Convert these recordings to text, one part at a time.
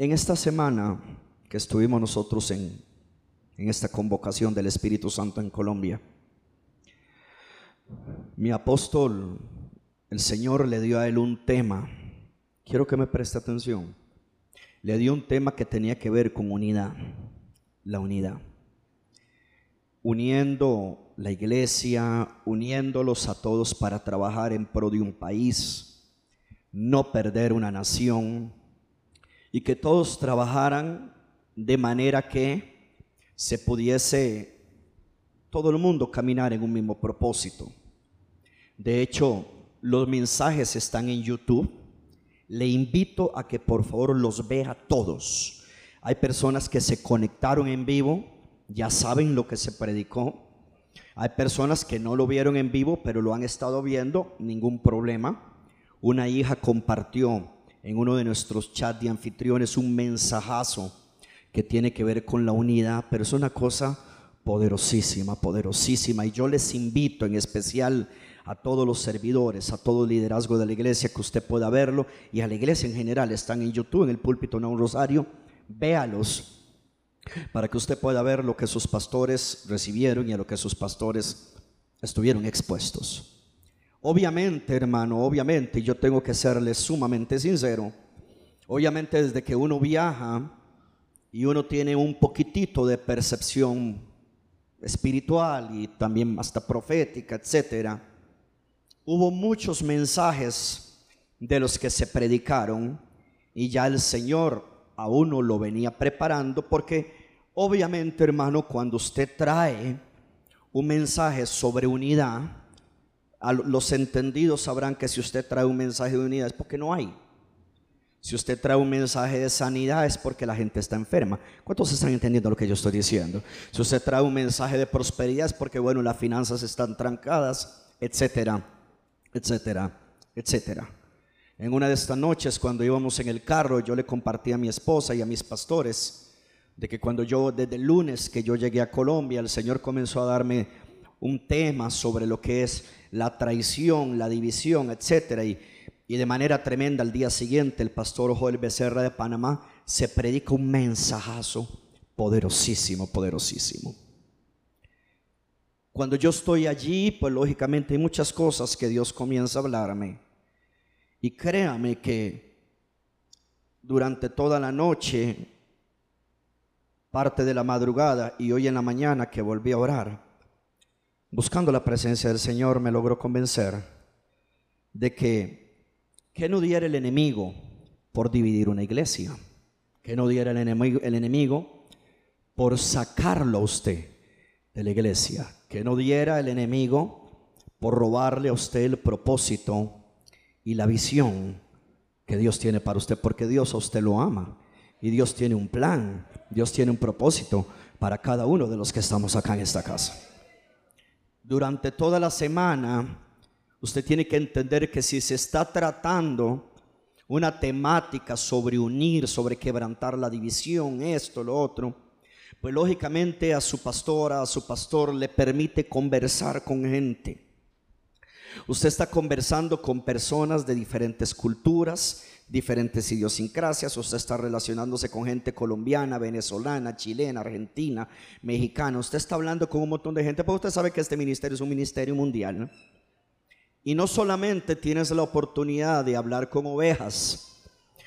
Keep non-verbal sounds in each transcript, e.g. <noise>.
En esta semana que estuvimos nosotros en, en esta convocación del Espíritu Santo en Colombia, mi apóstol, el Señor le dio a él un tema. Quiero que me preste atención. Le dio un tema que tenía que ver con unidad, la unidad. Uniendo la iglesia, uniéndolos a todos para trabajar en pro de un país, no perder una nación y que todos trabajaran de manera que se pudiese todo el mundo caminar en un mismo propósito. De hecho, los mensajes están en YouTube. Le invito a que por favor los vea todos. Hay personas que se conectaron en vivo, ya saben lo que se predicó. Hay personas que no lo vieron en vivo, pero lo han estado viendo, ningún problema. Una hija compartió en uno de nuestros chats de anfitriones un mensajazo que tiene que ver con la unidad, pero es una cosa poderosísima, poderosísima. Y yo les invito en especial a todos los servidores, a todo el liderazgo de la iglesia, que usted pueda verlo, y a la iglesia en general, están en YouTube, en el púlpito no un rosario, véalos, para que usted pueda ver lo que sus pastores recibieron y a lo que sus pastores estuvieron expuestos. Obviamente, hermano, obviamente, yo tengo que serle sumamente sincero, obviamente desde que uno viaja y uno tiene un poquitito de percepción espiritual y también hasta profética, etcétera, hubo muchos mensajes de los que se predicaron y ya el Señor a uno lo venía preparando porque obviamente hermano cuando usted trae un mensaje sobre unidad, los entendidos sabrán que si usted trae un mensaje de unidad es porque no hay. Si usted trae un mensaje de sanidad es porque la gente está enferma. ¿Cuántos están entendiendo lo que yo estoy diciendo? Si usted trae un mensaje de prosperidad es porque, bueno, las finanzas están trancadas, etcétera etcétera, etcétera. En una de estas noches, cuando íbamos en el carro, yo le compartí a mi esposa y a mis pastores de que cuando yo, desde el lunes que yo llegué a Colombia, el Señor comenzó a darme un tema sobre lo que es la traición, la división, etcétera. Y, y de manera tremenda, al día siguiente, el pastor Joel Becerra de Panamá se predica un mensajazo poderosísimo, poderosísimo. Cuando yo estoy allí, pues lógicamente hay muchas cosas que Dios comienza a hablarme. Y créame que durante toda la noche, parte de la madrugada y hoy en la mañana que volví a orar, buscando la presencia del Señor, me logró convencer de que, que no diera el enemigo por dividir una iglesia, que no diera el enemigo, el enemigo por sacarlo a usted de la iglesia, que no diera el enemigo por robarle a usted el propósito y la visión que Dios tiene para usted, porque Dios a usted lo ama y Dios tiene un plan, Dios tiene un propósito para cada uno de los que estamos acá en esta casa. Durante toda la semana, usted tiene que entender que si se está tratando una temática sobre unir, sobre quebrantar la división, esto, lo otro, pues lógicamente a su pastora, a su pastor le permite conversar con gente. Usted está conversando con personas de diferentes culturas, diferentes idiosincrasias, usted está relacionándose con gente colombiana, venezolana, chilena, argentina, mexicana, usted está hablando con un montón de gente, porque usted sabe que este ministerio es un ministerio mundial. Y no solamente tienes la oportunidad de hablar con ovejas,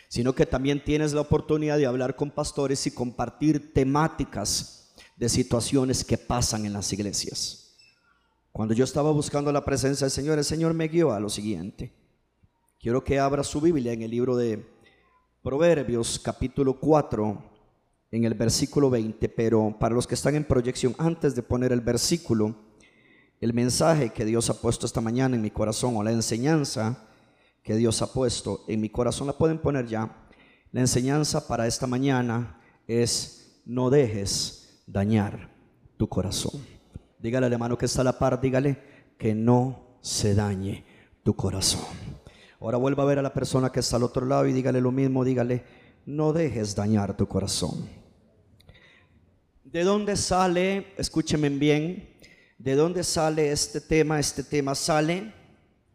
sino que también tienes la oportunidad de hablar con pastores y compartir temáticas de situaciones que pasan en las iglesias. Cuando yo estaba buscando la presencia del Señor, el Señor me guió a lo siguiente. Quiero que abra su Biblia en el libro de Proverbios capítulo 4, en el versículo 20, pero para los que están en proyección, antes de poner el versículo, el mensaje que Dios ha puesto esta mañana en mi corazón o la enseñanza, que Dios ha puesto en mi corazón. La pueden poner ya. La enseñanza para esta mañana es no dejes dañar tu corazón. Dígale al hermano que está a la par, dígale que no se dañe tu corazón. Ahora vuelva a ver a la persona que está al otro lado y dígale lo mismo, dígale, no dejes dañar tu corazón. ¿De dónde sale, escúcheme bien, de dónde sale este tema? Este tema sale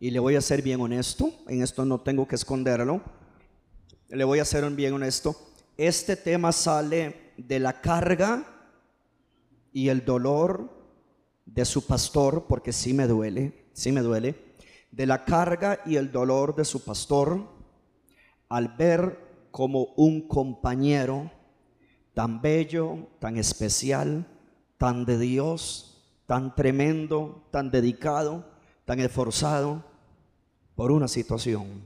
y le voy a ser bien honesto, en esto no tengo que esconderlo, le voy a ser bien honesto, este tema sale de la carga y el dolor de su pastor, porque sí me duele, sí me duele, de la carga y el dolor de su pastor al ver como un compañero tan bello, tan especial, tan de Dios, tan tremendo, tan dedicado, tan esforzado, por una situación,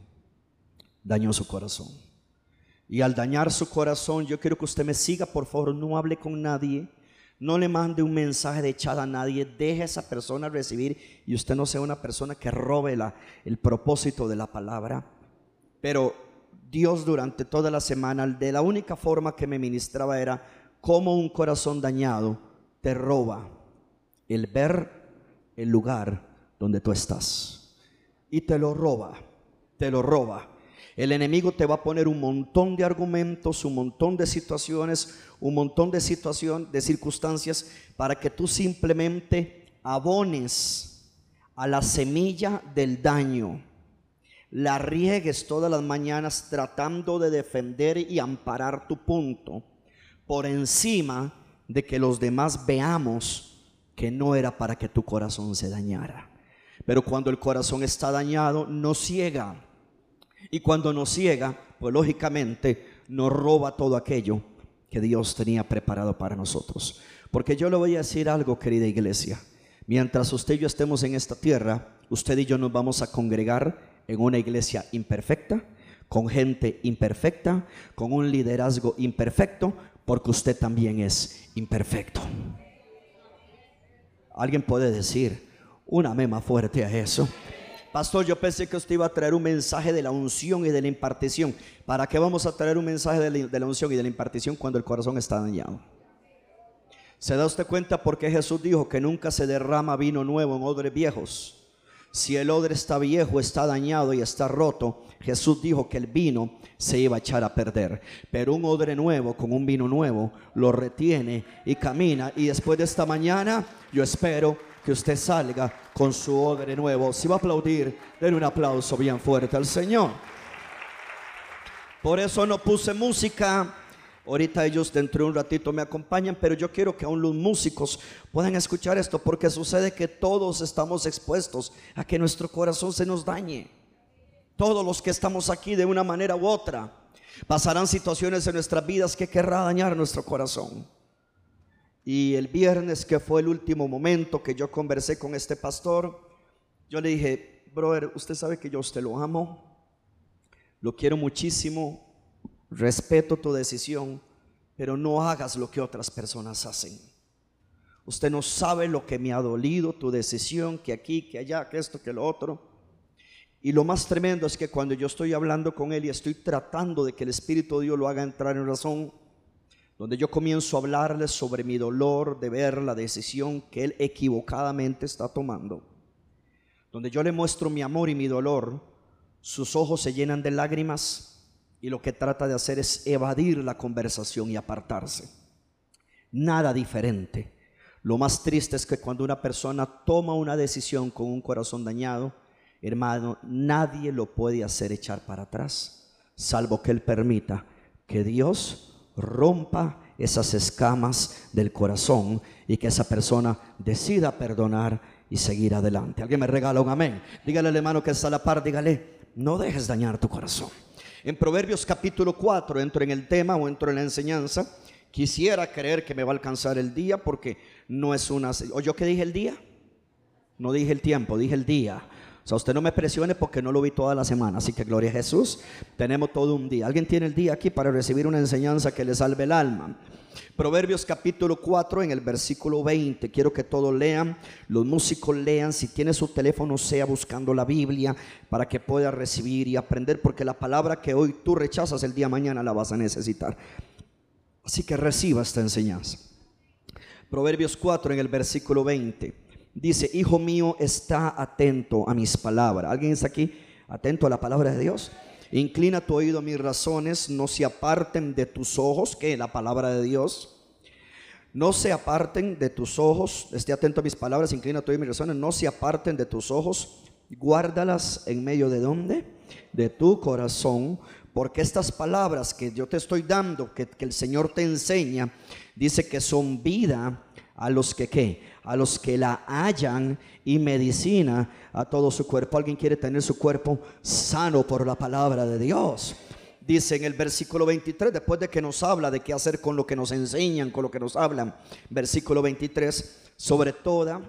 dañó su corazón. Y al dañar su corazón, yo quiero que usted me siga, por favor, no hable con nadie, no le mande un mensaje de echada a nadie, deje a esa persona recibir y usted no sea una persona que robe el propósito de la palabra. Pero Dios durante toda la semana, de la única forma que me ministraba era como un corazón dañado te roba el ver el lugar donde tú estás. Y te lo roba, te lo roba. El enemigo te va a poner un montón de argumentos, un montón de situaciones, un montón de situaciones, de circunstancias para que tú simplemente abones a la semilla del daño. La riegues todas las mañanas tratando de defender y amparar tu punto por encima de que los demás veamos que no era para que tu corazón se dañara. Pero cuando el corazón está dañado, no ciega. Y cuando nos ciega, pues lógicamente nos roba todo aquello que Dios tenía preparado para nosotros. Porque yo le voy a decir algo, querida iglesia. Mientras usted y yo estemos en esta tierra, usted y yo nos vamos a congregar en una iglesia imperfecta, con gente imperfecta, con un liderazgo imperfecto, porque usted también es imperfecto. Alguien puede decir una mema fuerte a eso. Pastor, yo pensé que usted iba a traer un mensaje de la unción y de la impartición. ¿Para qué vamos a traer un mensaje de la, unción y de la impartición cuando el corazón está dañado? ¿Se da usted cuenta por qué Jesús dijo que nunca se derrama vino nuevo en odres viejos? Si el odre está viejo, está dañado y está roto, Jesús dijo que el vino se iba a echar a perder. Pero un odre nuevo con un vino nuevo lo retiene y camina. Y después de esta mañana, yo espero que usted salga con su odre nuevo. Si va a aplaudir, den un aplauso bien fuerte al Señor. Por eso no puse música Ahorita ellos dentro de un ratito me acompañan, pero yo quiero que aún los músicos puedan escuchar esto porque sucede que todos estamos expuestos a que nuestro corazón se nos dañe. Todos los que estamos aquí de una manera u otra pasarán situaciones en nuestras vidas que querrá dañar nuestro corazón. Y el viernes, que fue el último momento que yo conversé con este pastor, yo le dije, brother, usted sabe que yo a usted lo amo, lo quiero muchísimo, respeto tu decisión, pero no hagas lo que otras personas hacen. Usted no sabe lo que me ha dolido, tu decisión, que aquí, que allá, que esto, que lo otro. Y lo más tremendo es que cuando yo estoy hablando con él y estoy tratando de que el Espíritu de Dios lo haga entrar en razón, donde yo comienzo a hablarle sobre mi dolor de ver la decisión que él equivocadamente está tomando, donde yo le muestro mi amor y mi dolor, sus ojos se llenan de lágrimas y lo que trata de hacer es evadir la conversación y apartarse. Nada diferente. Lo más triste es que cuando una persona toma una decisión con un corazón dañado, hermano, nadie lo puede hacer echar para atrás, salvo que Él permita que Dios rompa esas escamas del corazón y que esa persona decida perdonar y seguir adelante. Alguien me regala un amén. Dígale al hermano que está a la par, dígale, no dejes dañar tu corazón. En Proverbios capítulo 4, entro en el tema o entro en la enseñanza. Quisiera creer que me va a alcanzar el día porque no es una... ¿O yo qué dije el día? No dije el tiempo, dije el día. O sea, usted no me presione porque no lo vi toda la semana. Así que gloria a Jesús. Tenemos todo un día. ¿Alguien tiene el día aquí para recibir una enseñanza que le salve el alma? Proverbios capítulo 4 en el versículo 20. Quiero que todos lean, los músicos lean, si tiene su teléfono sea buscando la Biblia para que pueda recibir y aprender, porque la palabra que hoy tú rechazas el día mañana la vas a necesitar. Así que reciba esta enseñanza. Proverbios 4 en el versículo 20. Dice, hijo mío, está atento a mis palabras. ¿Alguien está aquí atento a la palabra de Dios? Inclina tu oído a mis razones, no se aparten de tus ojos, que la palabra de Dios. No se aparten de tus ojos, esté atento a mis palabras, inclina tu oído a mis razones, no se aparten de tus ojos, guárdalas en medio de dónde? De tu corazón, porque estas palabras que yo te estoy dando, que, que el Señor te enseña, dice que son vida a los que qué, a los que la hallan y medicina a todo su cuerpo. Alguien quiere tener su cuerpo sano por la palabra de Dios. Dice en el versículo 23, después de que nos habla de qué hacer con lo que nos enseñan, con lo que nos hablan, versículo 23, sobre toda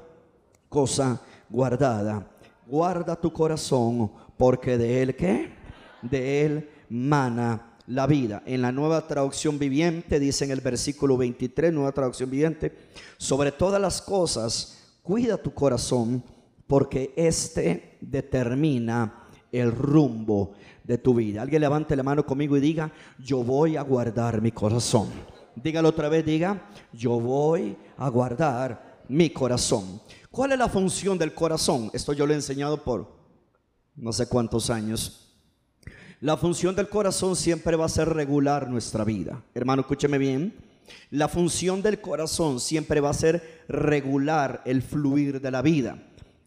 cosa guardada, guarda tu corazón, porque de él qué? De él mana la vida. En la nueva traducción viviente dice en el versículo 23, nueva traducción viviente, sobre todas las cosas, cuida tu corazón porque éste determina el rumbo de tu vida. Alguien levante la mano conmigo y diga, yo voy a guardar mi corazón. Dígalo otra vez, diga, yo voy a guardar mi corazón. ¿Cuál es la función del corazón? Esto yo lo he enseñado por no sé cuántos años. La función del corazón siempre va a ser regular nuestra vida. Hermano, escúcheme bien. La función del corazón siempre va a ser regular el fluir de la vida.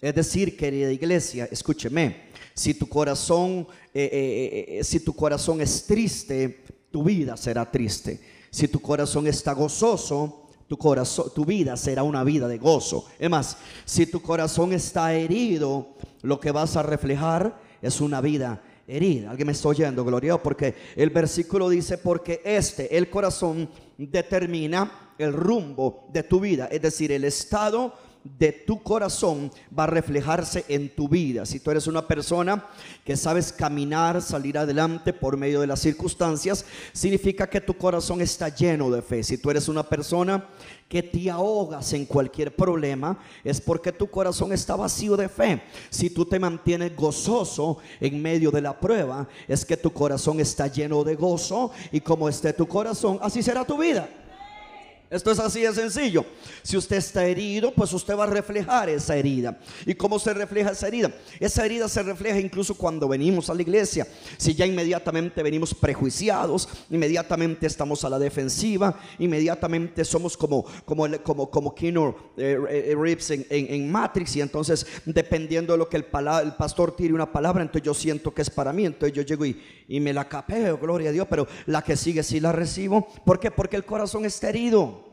Es decir, querida iglesia, escúcheme, si tu corazón, eh, eh, eh, si tu corazón es triste, tu vida será triste. Si tu corazón está gozoso, tu corazón, tu vida será una vida de gozo. Es más, si tu corazón está herido, lo que vas a reflejar es una vida herida. Alguien me está oyendo, gloria, porque el versículo dice, porque este, el corazón, determina el rumbo de tu vida, es decir, el estado de tu corazón va a reflejarse en tu vida. Si tú eres una persona que sabes caminar, salir adelante por medio de las circunstancias, significa que tu corazón está lleno de fe. Si tú eres una persona que te ahogas en cualquier problema, es porque tu corazón está vacío de fe. Si tú te mantienes gozoso en medio de la prueba, es que tu corazón está lleno de gozo y como esté tu corazón, así será tu vida. Esto es así de sencillo. Si usted está herido, pues usted va a reflejar esa herida. ¿Y cómo se refleja esa herida? Esa herida se refleja incluso cuando venimos a la iglesia. Si ya inmediatamente venimos prejuiciados, inmediatamente estamos a la defensiva, inmediatamente somos como, como, como, como Keanu eh, eh, Reeves en, Matrix. Y entonces, dependiendo de lo que el, el, pastor tire una palabra, entonces yo siento que es para mí. Entonces yo llego y, y me la capeo, gloria a Dios. Pero la que sigue sí la recibo. ¿Por qué? Porque el corazón está herido.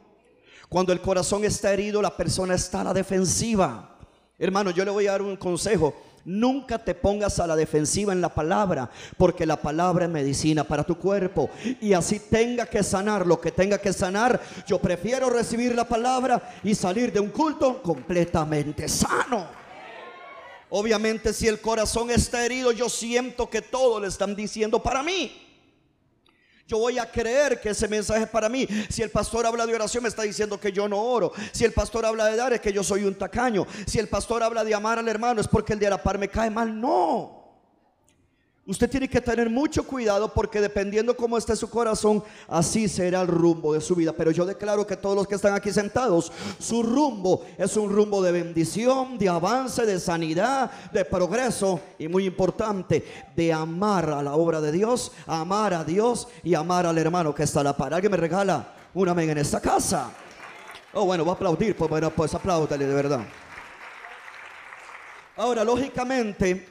Cuando el corazón está herido, la persona está a la defensiva. Hermano, yo le voy a dar un consejo. Nunca te pongas a la defensiva en la palabra, porque la palabra es medicina para tu cuerpo. Y así tenga que sanar lo que tenga que sanar, yo prefiero recibir la palabra y salir de un culto completamente sano. Obviamente si el corazón está herido, yo siento que todo le están diciendo para mí. Yo voy a creer que ese mensaje es para mí. Si el pastor habla de oración, me está diciendo que yo no oro. Si el pastor habla de dar, es que yo soy un tacaño. Si el pastor habla de amar al hermano, es porque el de la par me cae mal. No. Usted tiene que tener mucho cuidado porque dependiendo cómo esté su corazón, así será el rumbo de su vida. Pero yo declaro que todos los que están aquí sentados, su rumbo es un rumbo de bendición, de avance, de sanidad, de progreso y muy importante, de amar a la obra de Dios, amar a Dios y amar al hermano que está a la par. ¿Alguien me regala un amén en esta casa? Oh, bueno, va a aplaudir, pues bueno, pues apláudale de verdad. Ahora, lógicamente,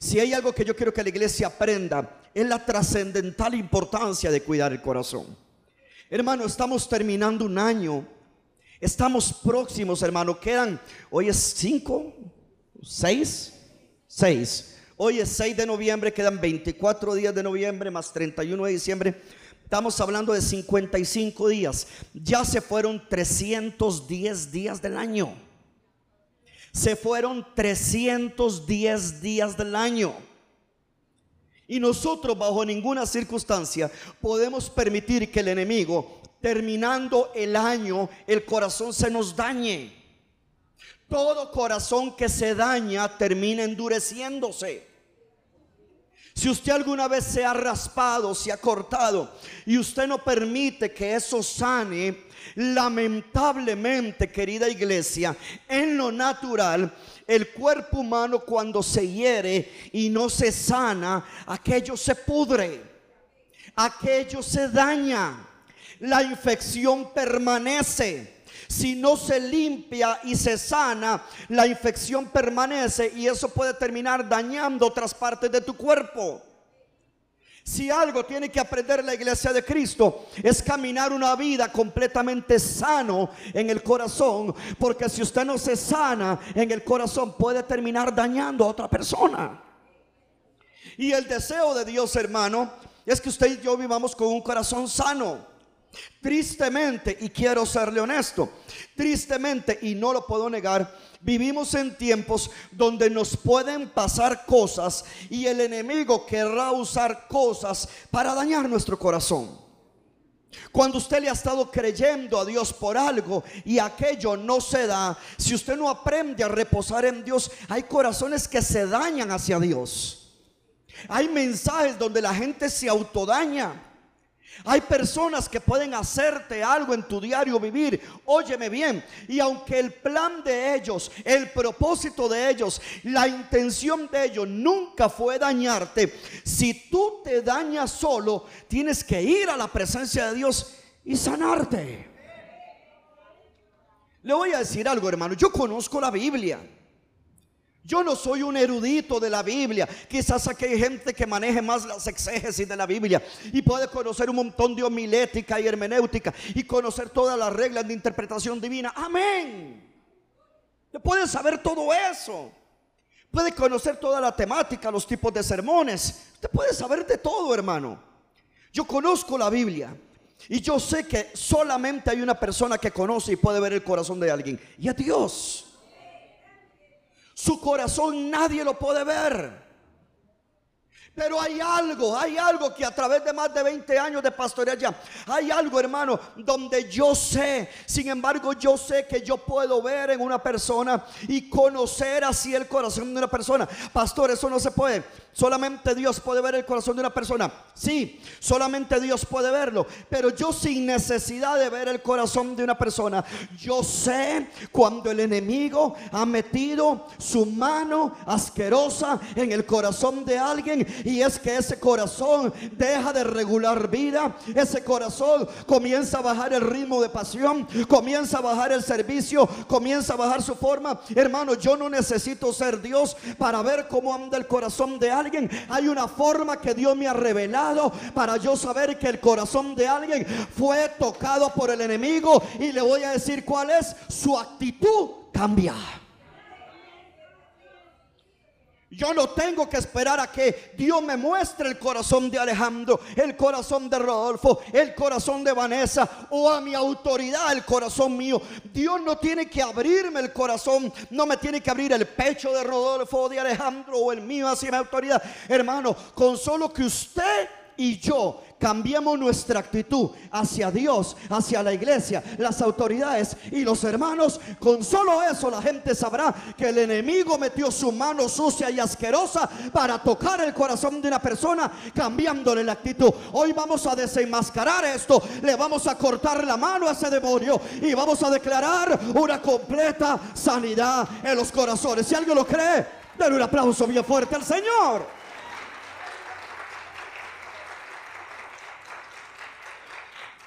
si hay algo que yo quiero que la iglesia aprenda, es la trascendental importancia de cuidar el corazón. Hermano, estamos terminando un año. Estamos próximos, hermano. Quedan, hoy es 5, 6, 6. Hoy es 6 de noviembre, quedan 24 días de noviembre más 31 de diciembre. Estamos hablando de 55 días. Ya se fueron 310 días del año. Se fueron 310 días del año. Y nosotros bajo ninguna circunstancia podemos permitir que el enemigo, terminando el año, el corazón se nos dañe. Todo corazón que se daña termina endureciéndose. Si usted alguna vez se ha raspado, se ha cortado y usted no permite que eso sane, Lamentablemente, querida iglesia, en lo natural, el cuerpo humano cuando se hiere y no se sana, aquello se pudre, aquello se daña, la infección permanece. Si no se limpia y se sana, la infección permanece y eso puede terminar dañando otras partes de tu cuerpo. Si algo tiene que aprender la iglesia de Cristo es caminar una vida completamente sano en el corazón, porque si usted no se sana en el corazón puede terminar dañando a otra persona. Y el deseo de Dios, hermano, es que usted y yo vivamos con un corazón sano. Tristemente, y quiero serle honesto, tristemente, y no lo puedo negar, vivimos en tiempos donde nos pueden pasar cosas y el enemigo querrá usar cosas para dañar nuestro corazón. Cuando usted le ha estado creyendo a Dios por algo y aquello no se da, si usted no aprende a reposar en Dios, hay corazones que se dañan hacia Dios. Hay mensajes donde la gente se autodaña. Hay personas que pueden hacerte algo en tu diario vivir. Óyeme bien. Y aunque el plan de ellos, el propósito de ellos, la intención de ellos nunca fue dañarte, si tú te dañas solo, tienes que ir a la presencia de Dios y sanarte. Le voy a decir algo, hermano. Yo conozco la Biblia. Yo no soy un erudito de la Biblia. Quizás aquí hay gente que maneje más las exégesis de la Biblia y puede conocer un montón de homilética y hermenéutica y conocer todas las reglas de interpretación divina. Amén. Puede saber todo eso. Puede conocer toda la temática, los tipos de sermones. Usted puede saber de todo, hermano. Yo conozco la Biblia. Y yo sé que solamente hay una persona que conoce y puede ver el corazón de alguien. Y es Dios. Su corazón nadie lo puede ver. Pero hay algo, hay algo que a través de más de 20 años de pastorear ya, hay algo hermano donde yo sé, sin embargo yo sé que yo puedo ver en una persona y conocer así el corazón de una persona. Pastor, eso no se puede. Solamente Dios puede ver el corazón de una persona. Sí, solamente Dios puede verlo. Pero yo sin necesidad de ver el corazón de una persona, yo sé cuando el enemigo ha metido su mano asquerosa en el corazón de alguien y es que ese corazón deja de regular vida. Ese corazón comienza a bajar el ritmo de pasión, comienza a bajar el servicio, comienza a bajar su forma. Hermano, yo no necesito ser Dios para ver cómo anda el corazón de alguien. Hay una forma que Dios me ha revelado para yo saber que el corazón de alguien fue tocado por el enemigo y le voy a decir cuál es su actitud cambia. Yo no tengo que esperar a que Dios me muestre el corazón de Alejandro, el corazón de Rodolfo, el corazón de Vanessa o a mi autoridad el corazón mío. Dios no tiene que abrirme el corazón, no me tiene que abrir el pecho de Rodolfo o de Alejandro o el mío hacia mi autoridad. Hermano, con solo que usted y yo cambiemos nuestra actitud hacia Dios, hacia la iglesia, las autoridades y los hermanos, con solo eso la gente sabrá que el enemigo metió su mano sucia y asquerosa para tocar el corazón de una persona, cambiándole la actitud. Hoy vamos a desenmascarar esto, le vamos a cortar la mano a ese demonio y vamos a declarar una completa sanidad en los corazones. Si alguien lo cree, denle un aplauso bien fuerte al Señor.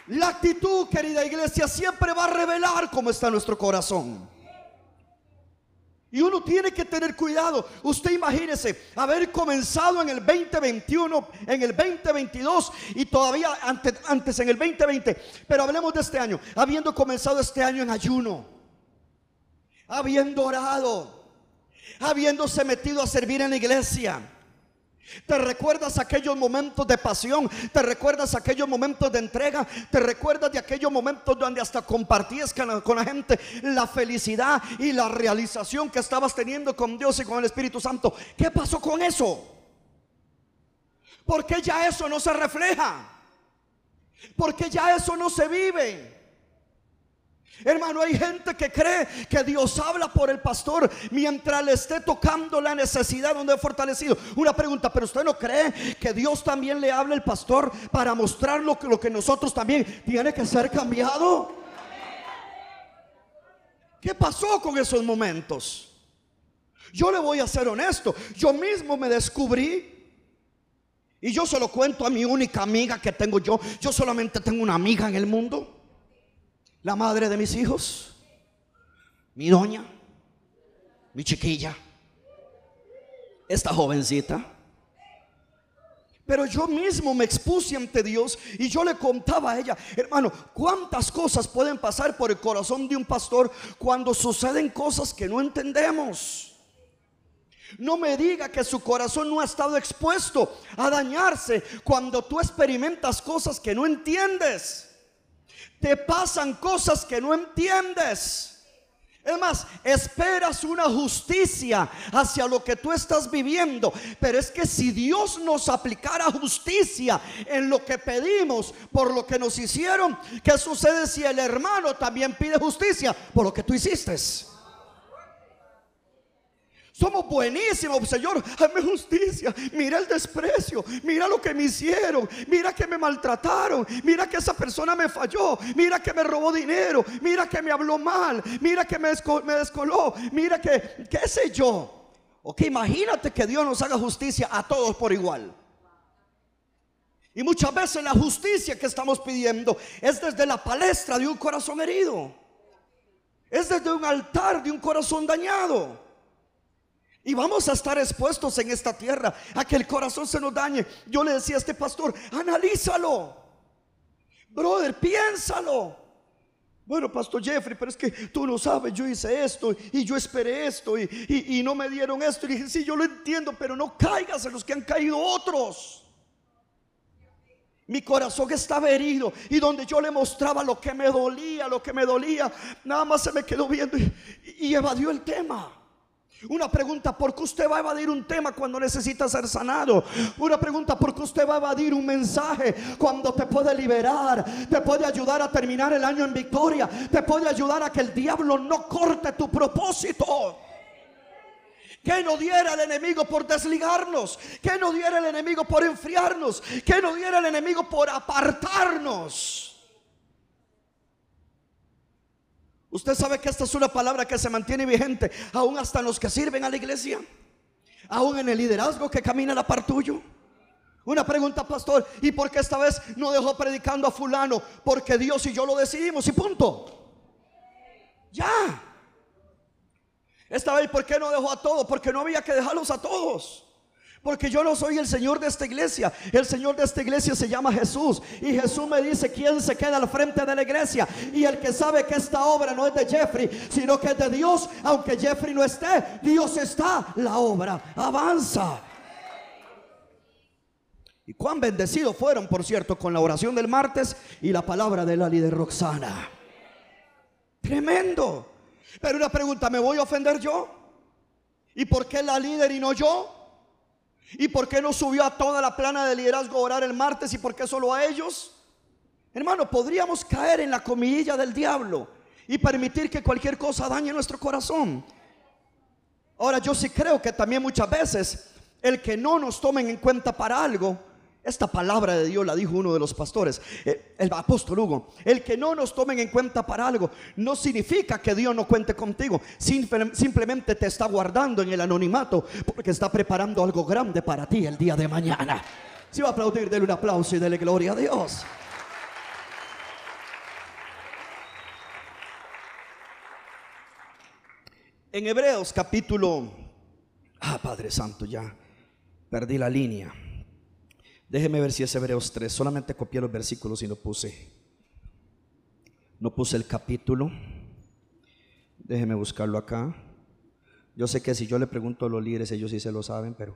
La actitud, querida iglesia, siempre va a revelar cómo está nuestro corazón. Y uno tiene que tener cuidado. Usted imagínese haber comenzado en el 2021, en el 2022 y todavía antes, antes en el 2020. Pero hablemos de este año. Habiendo comenzado este año en ayuno. Habiendo orado. Habiéndose metido a servir en la iglesia te recuerdas aquellos momentos de pasión, te recuerdas aquellos momentos de entrega, te recuerdas de aquellos momentos donde hasta compartías con la, gente la felicidad y la realización que estabas teniendo con Dios y con el Espíritu Santo. ¿Qué pasó con eso? Porque ya eso no se refleja. Porque ya eso no se vive. Hermano, hay gente que cree que Dios habla por el pastor mientras le esté tocando la necesidad donde es fortalecido. Una pregunta, pero usted no cree que Dios también le habla al pastor para mostrar lo que, lo que nosotros también tiene que ser cambiado. ¿Qué pasó con esos momentos? Yo le voy a ser honesto. Yo mismo me descubrí y yo se lo cuento a mi única amiga que tengo yo. Yo solamente tengo una amiga en el mundo la madre de mis hijos, mi doña, mi chiquilla, esta jovencita. Pero yo mismo me expuse ante Dios y yo le contaba a ella, hermano, cuántas cosas pueden pasar por el corazón de un pastor cuando suceden cosas que no entendemos. No me diga que su corazón no ha estado expuesto a dañarse cuando tú experimentas cosas que no entiendes. Te pasan cosas que no entiendes. Es más, esperas una justicia hacia lo que tú estás viviendo. Pero es que si Dios nos aplicara justicia en lo que pedimos por lo que nos hicieron, ¿qué sucede si el hermano también pide justicia por lo que tú hiciste? Somos buenísimos, Señor, hazme justicia. Mira el desprecio, mira lo que me hicieron, mira que me maltrataron, mira que esa persona me falló, mira que me robó dinero, mira que me habló mal, mira que me, descoló, mira que, qué sé yo. Ok, imagínate que Dios nos haga justicia a todos por igual. Y muchas veces la justicia que estamos pidiendo es desde la palestra de un corazón herido. Es desde un altar de un corazón dañado. Y vamos a estar expuestos en esta tierra a que el corazón se nos dañe. Yo le decía a este pastor, analízalo. Brother, piénsalo. Bueno, Pastor Jeffrey, pero es que tú no sabes, yo hice esto y yo esperé esto y, no me dieron esto. Y dije, sí, yo lo entiendo, pero no caigas en los que han caído otros. Mi corazón estaba herido y donde yo le mostraba lo que me dolía, lo que me dolía, nada más se me quedó viendo y evadió el tema. Una pregunta, ¿por qué usted va a evadir un tema cuando necesita ser sanado? Una pregunta, ¿por qué usted va a evadir un mensaje cuando te puede liberar? Te puede ayudar a terminar el año en victoria. Te puede ayudar a que el diablo no corte tu propósito. Que no diera el enemigo por desligarnos. Que no diera el enemigo por enfriarnos. Que no diera el enemigo por apartarnos. Usted sabe que esta es una palabra que se mantiene vigente aún hasta los que sirven a la iglesia, aún en el liderazgo que camina a la par tuyo. Una pregunta, pastor, ¿y por qué esta vez no dejó predicando a fulano? Porque Dios y yo lo decidimos y punto. Ya. Esta vez, ¿por qué no dejó a todos? Porque no había que dejarlos a todos. Porque yo no soy el Señor de esta iglesia. El Señor de esta iglesia se llama Jesús. Y Jesús me dice quién se queda al frente de la iglesia. Y el que sabe que esta obra no es de Jeffrey, sino que es de Dios, aunque Jeffrey no esté, Dios está. La obra avanza. Y cuán bendecidos fueron, por cierto, con la oración del martes y la palabra de la líder Roxana. Tremendo. Pero una pregunta, ¿me voy a ofender yo? ¿Y por qué la líder y no yo? ¿Y por qué no subió a toda la plana de liderazgo a orar el martes y por qué solo a ellos? Hermano, podríamos caer en la comidilla del diablo y permitir que cualquier cosa dañe nuestro corazón. Ahora, yo sí creo que también muchas veces el que no nos tomen en cuenta para algo esta palabra de Dios la dijo uno de los pastores, eh, el apóstol Hugo. El que no nos tomen en cuenta para algo no significa que Dios no cuente contigo. Simplemente te está guardando en el anonimato porque está preparando algo grande para ti el día de mañana. Si va a aplaudir, denle un aplauso y dele gloria a Dios. En Hebreos capítulo... Ah, Padre Santo, ya perdí la línea. Déjeme ver si es Hebreos 3. Solamente copié los versículos y no puse. No puse el capítulo. Déjeme buscarlo acá. Yo sé que si yo le pregunto a los líderes, ellos sí se lo saben, pero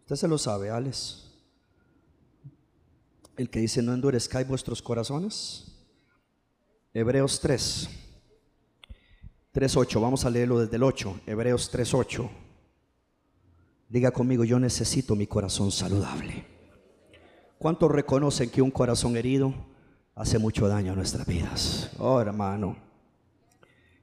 usted se lo sabe, Alex. El que dice, no endurezcáis vuestros corazones. Hebreos 3. 3.8. Vamos a leerlo desde el 8. Hebreos 3.8. Diga conmigo, yo necesito mi corazón saludable. ¿Cuántos reconocen que un corazón herido hace mucho daño a nuestras vidas? Oh, hermano.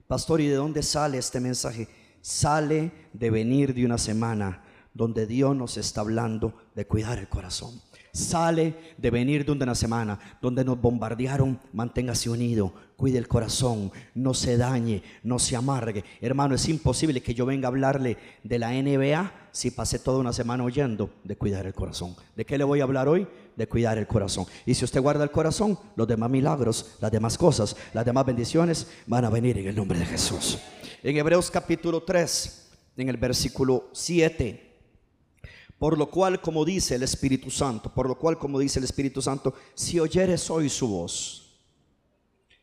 Pastor, ¿y de dónde sale este mensaje? Sale de venir de una semana donde Dios nos está hablando de cuidar el corazón sale de venir de una semana donde nos bombardearon, manténgase unido, cuide el corazón, no se dañe, no se amargue. Hermano, es imposible que yo venga a hablarle de la NBA si pasé toda una semana oyendo de cuidar el corazón. ¿De qué le voy a hablar hoy? De cuidar el corazón. Y si usted guarda el corazón, los demás milagros, las demás cosas, las demás bendiciones van a venir en el nombre de Jesús. En Hebreos capítulo 3, en el versículo 7 Por lo cual, como dice el Espíritu Santo, por lo cual, como dice el Espíritu Santo, si oyeres hoy su voz.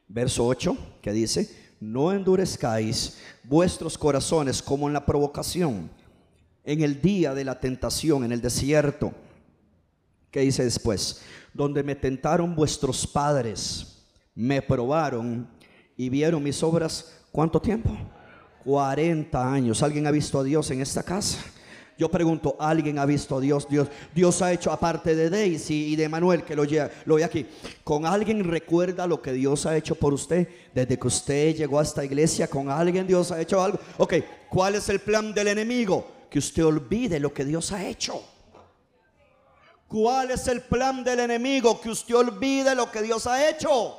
Verso 8, que dice, no endurezcáis vuestros corazones como en la provocación, en el día de la tentación, en el desierto. ¿Qué dice después? Donde me tentaron vuestros padres, me probaron y vieron mis obras. ¿Cuánto tiempo? 40 años. ¿Alguien ha visto a Dios en esta casa? Yo pregunto, ¿alguien ha visto a Dios? Dios, Dios ha hecho aparte de Daisy y de Manuel que lo, lo ve aquí. ¿Con alguien recuerda lo que Dios ha hecho por usted desde que usted llegó a esta iglesia? ¿Con alguien Dios ha hecho algo? Ok, ¿cuál es el plan del enemigo? Que usted olvide lo que Dios ha hecho. ¿Cuál es el plan del enemigo? Que usted olvide lo que Dios ha hecho.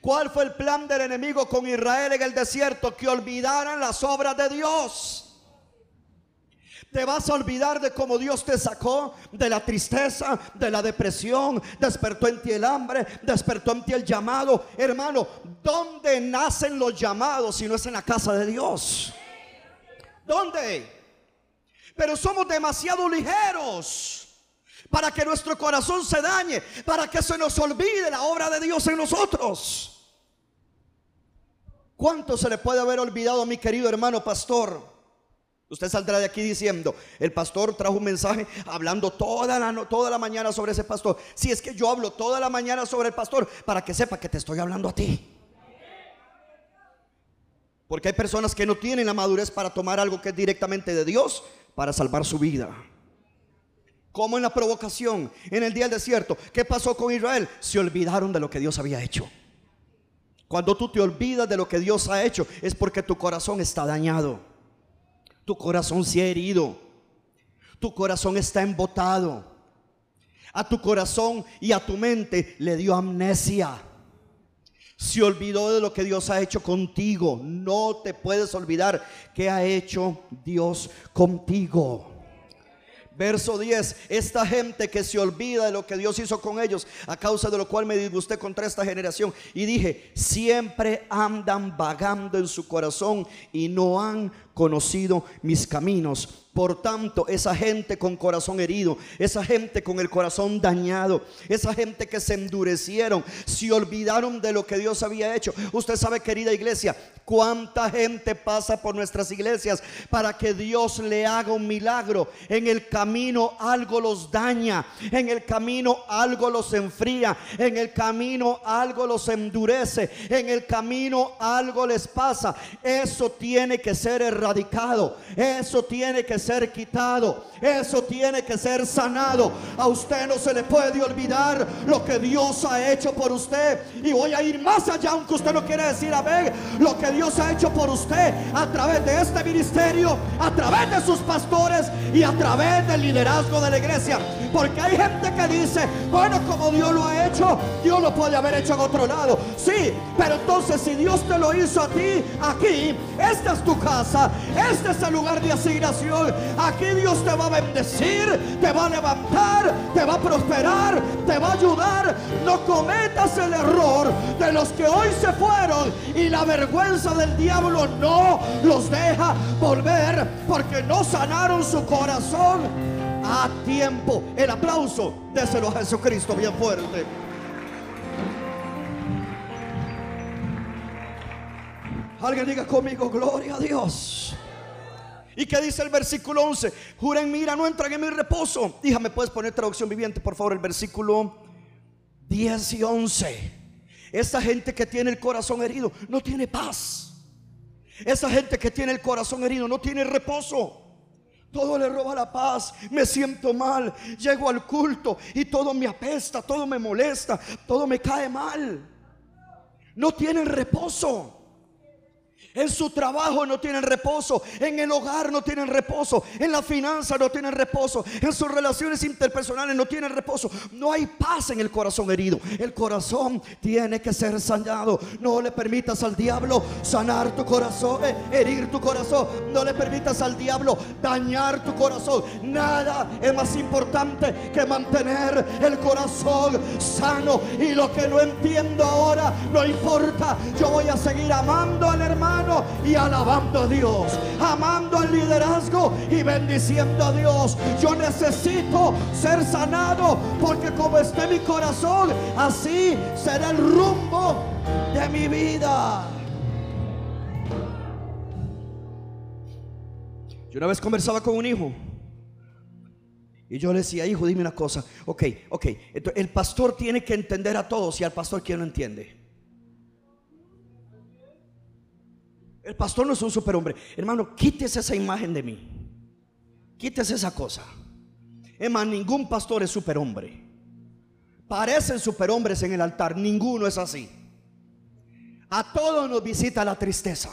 ¿Cuál fue el plan del enemigo con Israel en el desierto? Que olvidaran las obras de Dios. Te vas a olvidar de cómo Dios te sacó de la tristeza, de la depresión, despertó en ti el hambre, despertó en ti el llamado. Hermano, ¿dónde nacen los llamados si no es en la casa de Dios? ¿Dónde? Pero somos demasiado ligeros para que nuestro corazón se dañe, para que se nos olvide la obra de Dios en nosotros. ¿Cuánto se le puede haber olvidado a mi querido hermano pastor? Usted saldrá de aquí diciendo, el pastor trajo un mensaje hablando toda la, toda la mañana sobre ese pastor. Si es que yo hablo toda la mañana sobre el pastor, para que sepa que te estoy hablando a ti. Porque hay personas que no tienen la madurez para tomar algo que es directamente de Dios para salvar su vida. Como en la provocación, en el día del desierto. ¿Qué pasó con Israel? Se olvidaron de lo que Dios había hecho. Cuando tú te olvidas de lo que Dios ha hecho, es porque tu corazón está dañado. Tu corazón se ha herido. Tu corazón está embotado. A tu corazón y a tu mente le dio amnesia. Se olvidó de lo que Dios ha hecho contigo. No te puedes olvidar que ha hecho Dios contigo. Verso 10, esta gente que se olvida de lo que Dios hizo con ellos, a causa de lo cual me disgusté contra esta generación. Y dije, siempre andan vagando en su corazón y no han conocido mis caminos. Por tanto, esa gente con corazón herido, esa gente con el corazón dañado, esa gente que se endurecieron, se olvidaron de lo que Dios había hecho. Usted sabe, querida iglesia, cuánta gente pasa por nuestras iglesias para que Dios le haga un milagro. En el camino algo los daña, en el camino algo los enfría, en el camino algo los endurece, en el camino algo les pasa. Eso tiene que ser erradicado, eso tiene que ser quitado. Eso tiene que ser sanado. A usted no se le puede olvidar lo que Dios ha hecho por usted. Y voy a ir más allá, aunque usted no quiere decir a ver lo que Dios ha hecho por usted a través de este ministerio, a través de sus pastores y a través del liderazgo de la iglesia. Porque hay gente que dice, bueno, como Dios lo ha hecho, Dios lo puede haber hecho en otro lado. Sí, pero entonces si Dios te lo hizo a ti, aquí, esta es tu casa, este es el lugar de asignación. Aquí Dios te va a bendecir, te va a levantar, te va a prosperar, te va a ayudar. No cometas el error de los que hoy se fueron y la vergüenza del diablo no los deja volver porque no sanaron su corazón a tiempo. El aplauso, déselo a Jesucristo bien fuerte. Alguien diga conmigo, gloria a Dios. ¿Y qué dice el versículo 11? Juren, mira, no entran en mi reposo. Dígame, ¿puedes poner traducción viviente, por favor, el versículo 10 y 11? Esa gente que tiene el corazón herido no tiene paz. Esa gente que tiene el corazón herido no tiene reposo. Todo le roba la paz, me siento mal, llego al culto y todo me apesta, todo me molesta, todo me cae mal. No tienen reposo. En su trabajo no tienen reposo. En el hogar no tienen reposo. En la finanza no tienen reposo. En sus relaciones interpersonales no tienen reposo. No hay paz en el corazón herido. El corazón tiene que ser sanado. No le permitas al diablo sanar tu corazón, eh, herir tu corazón. No le permitas al diablo dañar tu corazón. Nada es más importante que mantener el corazón sano. Y lo que no entiendo ahora, no importa. Yo voy a seguir amando al hermano y alabando a Dios, amando al liderazgo y bendiciendo a Dios. Yo necesito ser sanado porque como esté mi corazón, así será el rumbo de mi vida. Yo una vez conversaba con un hijo y yo le decía, hijo, dime una cosa. Ok, ok. el pastor tiene que entender a todos y al pastor quien no entiende. El pastor no es un superhombre. Hermano, quítese esa imagen de mí. Quítese esa cosa. Más, ningún pastor es superhombre. Parecen superhombres en el altar. Ninguno es así. A todos nos visita la tristeza.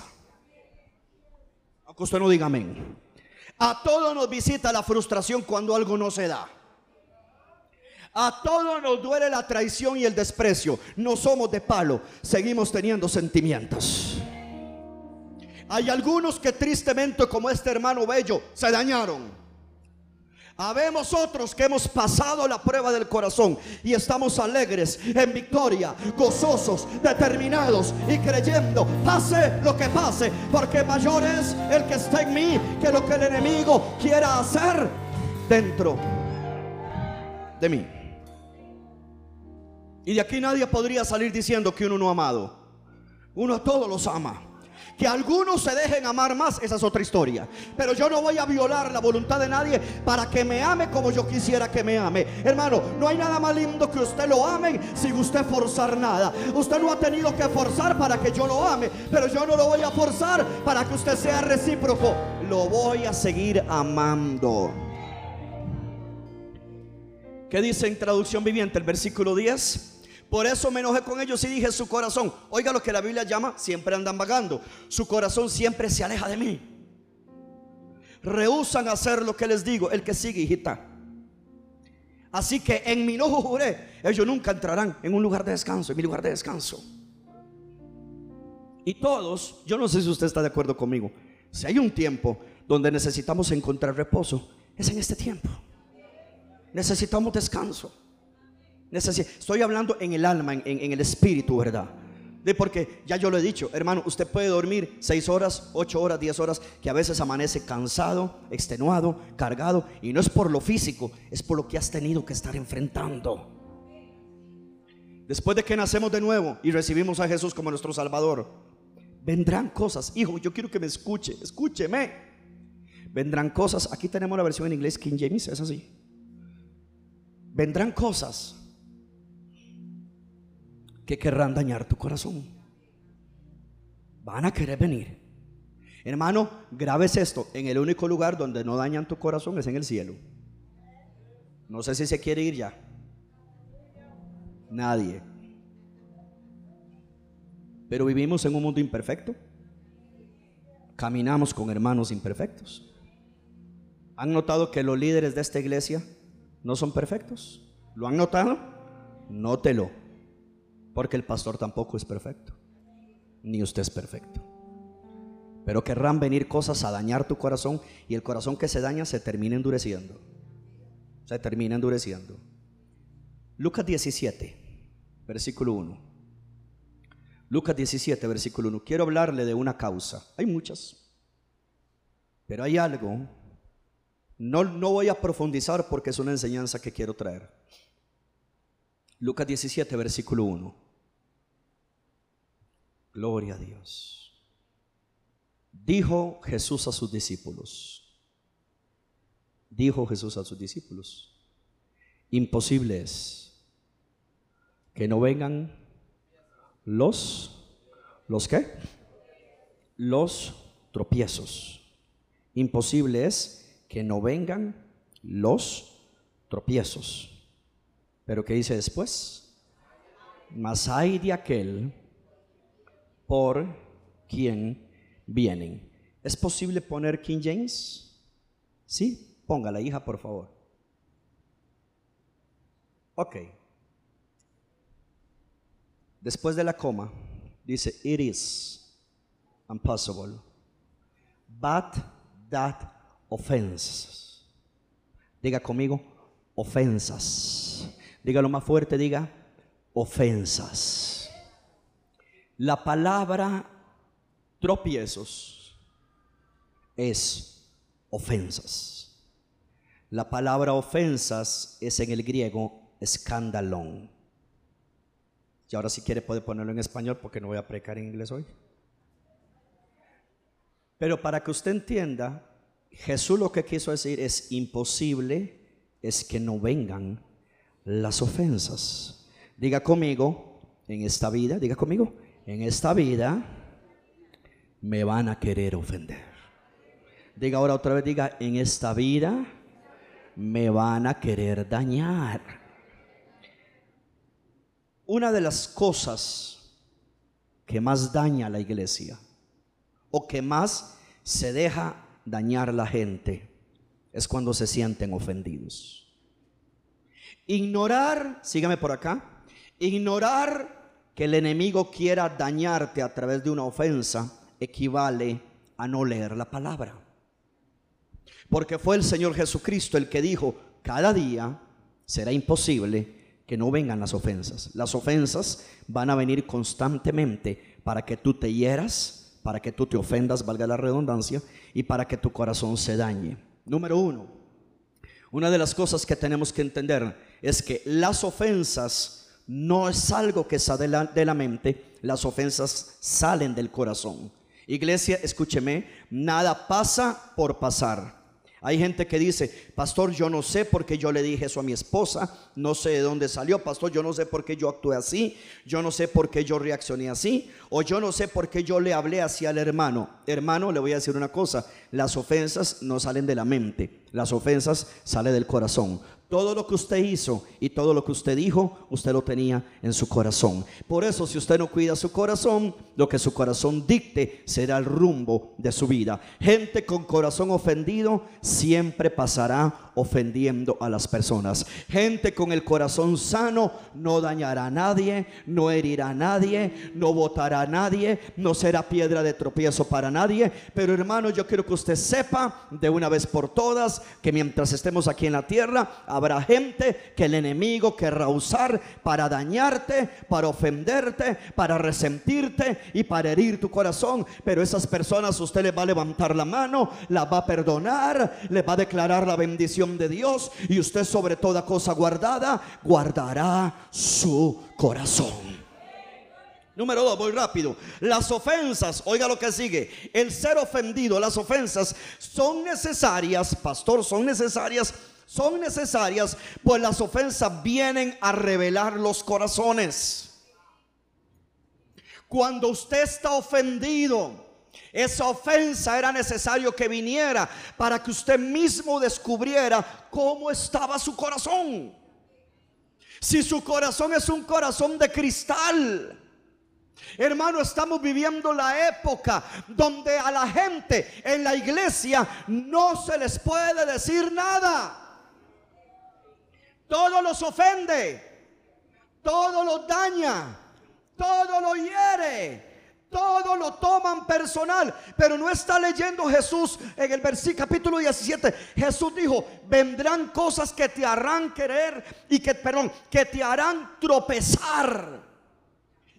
Aunque usted no diga amén. A todos nos visita la frustración cuando algo no se da. A todos nos duele la traición y el desprecio. No somos de palo, seguimos teniendo sentimientos. Hay algunos que tristemente, como este hermano bello, se dañaron. Habemos otros que hemos pasado la prueba del corazón y estamos alegres, en victoria, gozosos, determinados y creyendo, pase lo que pase, porque mayor es el que está en mí que lo que el enemigo quiera hacer dentro de mí. Y de aquí nadie podría salir diciendo que uno no ha amado. Uno a todos los ama. Que algunos se dejen amar más, esa es otra historia. Pero yo no voy a violar la voluntad de nadie para que me ame como yo quisiera que me ame. Hermano, no hay nada más lindo que usted lo ame sin usted forzar nada. Usted no ha tenido que forzar para que yo lo ame, pero yo no lo voy a forzar para que usted sea recíproco. Lo voy a seguir amando. ¿Qué dice en traducción viviente el versículo 10? Por eso me enojé con ellos y dije su corazón. Oiga lo que la Biblia llama, siempre andan vagando. Su corazón siempre se aleja de mí. Rehusan hacer lo que les digo. El que sigue, hijita. Así que en mi enojo juré, ellos nunca entrarán en un lugar de descanso, en mi lugar de descanso. Y todos, yo no sé si usted está de acuerdo conmigo, si hay un tiempo donde necesitamos encontrar reposo, es en este tiempo. Necesitamos descanso estoy hablando en el alma, en, el espíritu, ¿verdad? De porque ya yo lo he dicho, hermano, usted puede dormir seis horas, ocho horas, diez horas, que a veces amanece cansado, extenuado, cargado, y no es por lo físico, es por lo que has tenido que estar enfrentando. Después de que nacemos de nuevo y recibimos a Jesús como nuestro Salvador, vendrán cosas. Hijo, yo quiero que me escuche, escúcheme. Vendrán cosas. Aquí tenemos la versión en inglés King James, es así. Vendrán cosas que querrán dañar tu corazón. Van a querer venir. Hermano, grabes esto. En el único lugar donde no dañan tu corazón es en el cielo. No sé si se quiere ir ya. Nadie. Pero vivimos en un mundo imperfecto. Caminamos con hermanos imperfectos. ¿Han notado que los líderes de esta iglesia no son perfectos? ¿Lo han notado? Nótelo. Porque el pastor tampoco es perfecto. Ni usted es perfecto. Pero querrán venir cosas a dañar tu corazón y el corazón que se daña se termina endureciendo. Se termina endureciendo. Lucas 17, versículo 1. Lucas 17, versículo 1. Quiero hablarle de una causa. Hay muchas. Pero hay algo. No, no voy a profundizar porque es una enseñanza que quiero traer. Lucas 17, versículo 1. Gloria a Dios. Dijo Jesús a sus discípulos. Dijo Jesús a sus discípulos. Imposible es que no vengan los, ¿los qué? Los tropiezos. Imposible es que no vengan los tropiezos. Pero ¿qué dice después? Mas hay de aquel por quien vienen. ¿Es posible poner King James? Sí, la hija, por favor. Ok. Después de la coma, dice, it is impossible, but that offense. Diga conmigo, ofensas Dígalo más fuerte, diga ofensas. La palabra tropiezos es ofensas. La palabra ofensas es en el griego escandalón. Y ahora si quiere puede ponerlo en español porque no voy a precar en inglés hoy. Pero para que usted entienda, Jesús lo que quiso decir es imposible es que no vengan las ofensas. Diga conmigo, en esta vida, diga conmigo, en esta vida me van a querer ofender. Diga ahora otra vez, diga, en esta vida me van a querer dañar. Una de las cosas que más daña a la iglesia o que más se deja dañar la gente es cuando se sienten ofendidos. Ignorar, sígame por acá, ignorar que el enemigo quiera dañarte a través de una ofensa equivale a no leer la palabra. Porque fue el Señor Jesucristo el que dijo, cada día será imposible que no vengan las ofensas. Las ofensas van a venir constantemente para que tú te hieras, para que tú te ofendas, valga la redundancia, y para que tu corazón se dañe. Número uno, una de las cosas que tenemos que entender es que las ofensas no es algo que sale de la mente, las ofensas salen del corazón. Iglesia, escúcheme, nada pasa por pasar. Hay gente que dice, pastor, yo no sé por qué yo le dije eso a mi esposa, no sé de dónde salió, pastor, yo no sé por qué yo actué así, yo no sé por qué yo reaccioné así, o yo no sé por qué yo le hablé así al hermano. Hermano, le voy a decir una cosa, las ofensas no salen de la mente, las ofensas salen del corazón. Todo lo que usted hizo y todo lo que usted dijo, usted lo tenía en su corazón. Por eso, si usted no cuida su corazón, lo que su corazón dicte será el rumbo de su vida. Gente con corazón ofendido siempre pasará ofendiendo a las personas. Gente con el corazón sano no dañará a nadie, no herirá a nadie, no votará a nadie, no será piedra de tropiezo para nadie. Pero hermano, yo quiero que usted sepa de una vez por todas que mientras estemos aquí en la tierra, habrá gente que el enemigo querrá usar para dañarte, para ofenderte, para resentirte y para herir tu corazón. Pero esas personas usted le va a levantar la mano, la va a perdonar, le va a declarar la bendición de Dios y usted sobre toda cosa guardada guardará su corazón. Número dos, voy rápido. Las ofensas, oiga lo que sigue. El ser ofendido, las ofensas son necesarias, pastor, son necesarias, son necesarias, pues las ofensas vienen a revelar los corazones. Cuando usted está ofendido, esa ofensa era necesario que viniera para que usted mismo descubriera cómo estaba su corazón. Si su corazón es un corazón de cristal, Hermano, estamos viviendo la época donde a la gente en la iglesia no se les puede decir nada. Todo los ofende, todo los daña, todo lo hiere. Todo lo toman personal, pero no está leyendo Jesús en el versículo capítulo 17. Jesús dijo, vendrán cosas que te harán querer y que, perdón, que te harán tropezar.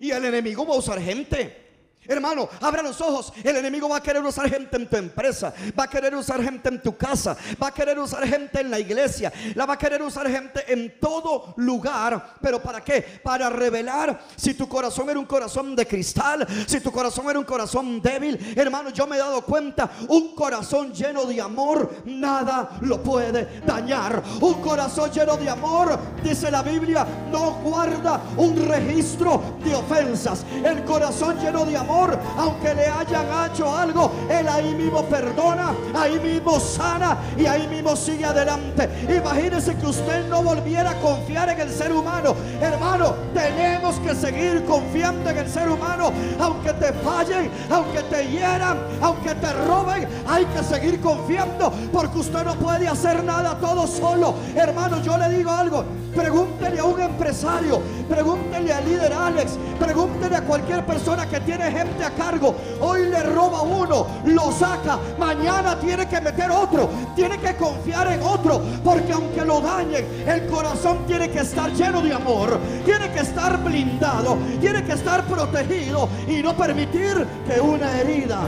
Y el enemigo va a usar gente. Hermano, abra los ojos. El enemigo va a querer usar gente en tu empresa. Va a querer usar gente en tu casa. Va a querer usar gente en la iglesia. La va a querer usar gente en todo lugar. ¿Pero para qué? Para revelar si tu corazón era un corazón de cristal. Si tu corazón era un corazón débil. Hermano, yo me he dado cuenta. Un corazón lleno de amor. Nada lo puede dañar. Un corazón lleno de amor. Dice la Biblia. No guarda un registro de ofensas. El corazón lleno de amor aunque le hayan hecho algo, Él ahí mismo perdona, ahí mismo sana y ahí mismo sigue adelante. Imagínese que usted no volviera a confiar en el ser humano. Hermano, tenemos que seguir confiando en el ser humano, aunque te fallen, aunque te hieran, aunque te roben, hay que seguir confiando porque usted no puede hacer nada todo solo. Hermano, yo le digo algo, pregúntele a un empresario, pregúntele al líder Alex, pregúntele a cualquier persona que tiene gente a cargo. Hoy le roba uno, lo saca. Mañana tiene que meter otro. Tiene que confiar en otro. Porque aunque lo dañen, el corazón tiene que estar lleno de amor. Tiene que estar blindado. Tiene que estar protegido. Y no permitir que una herida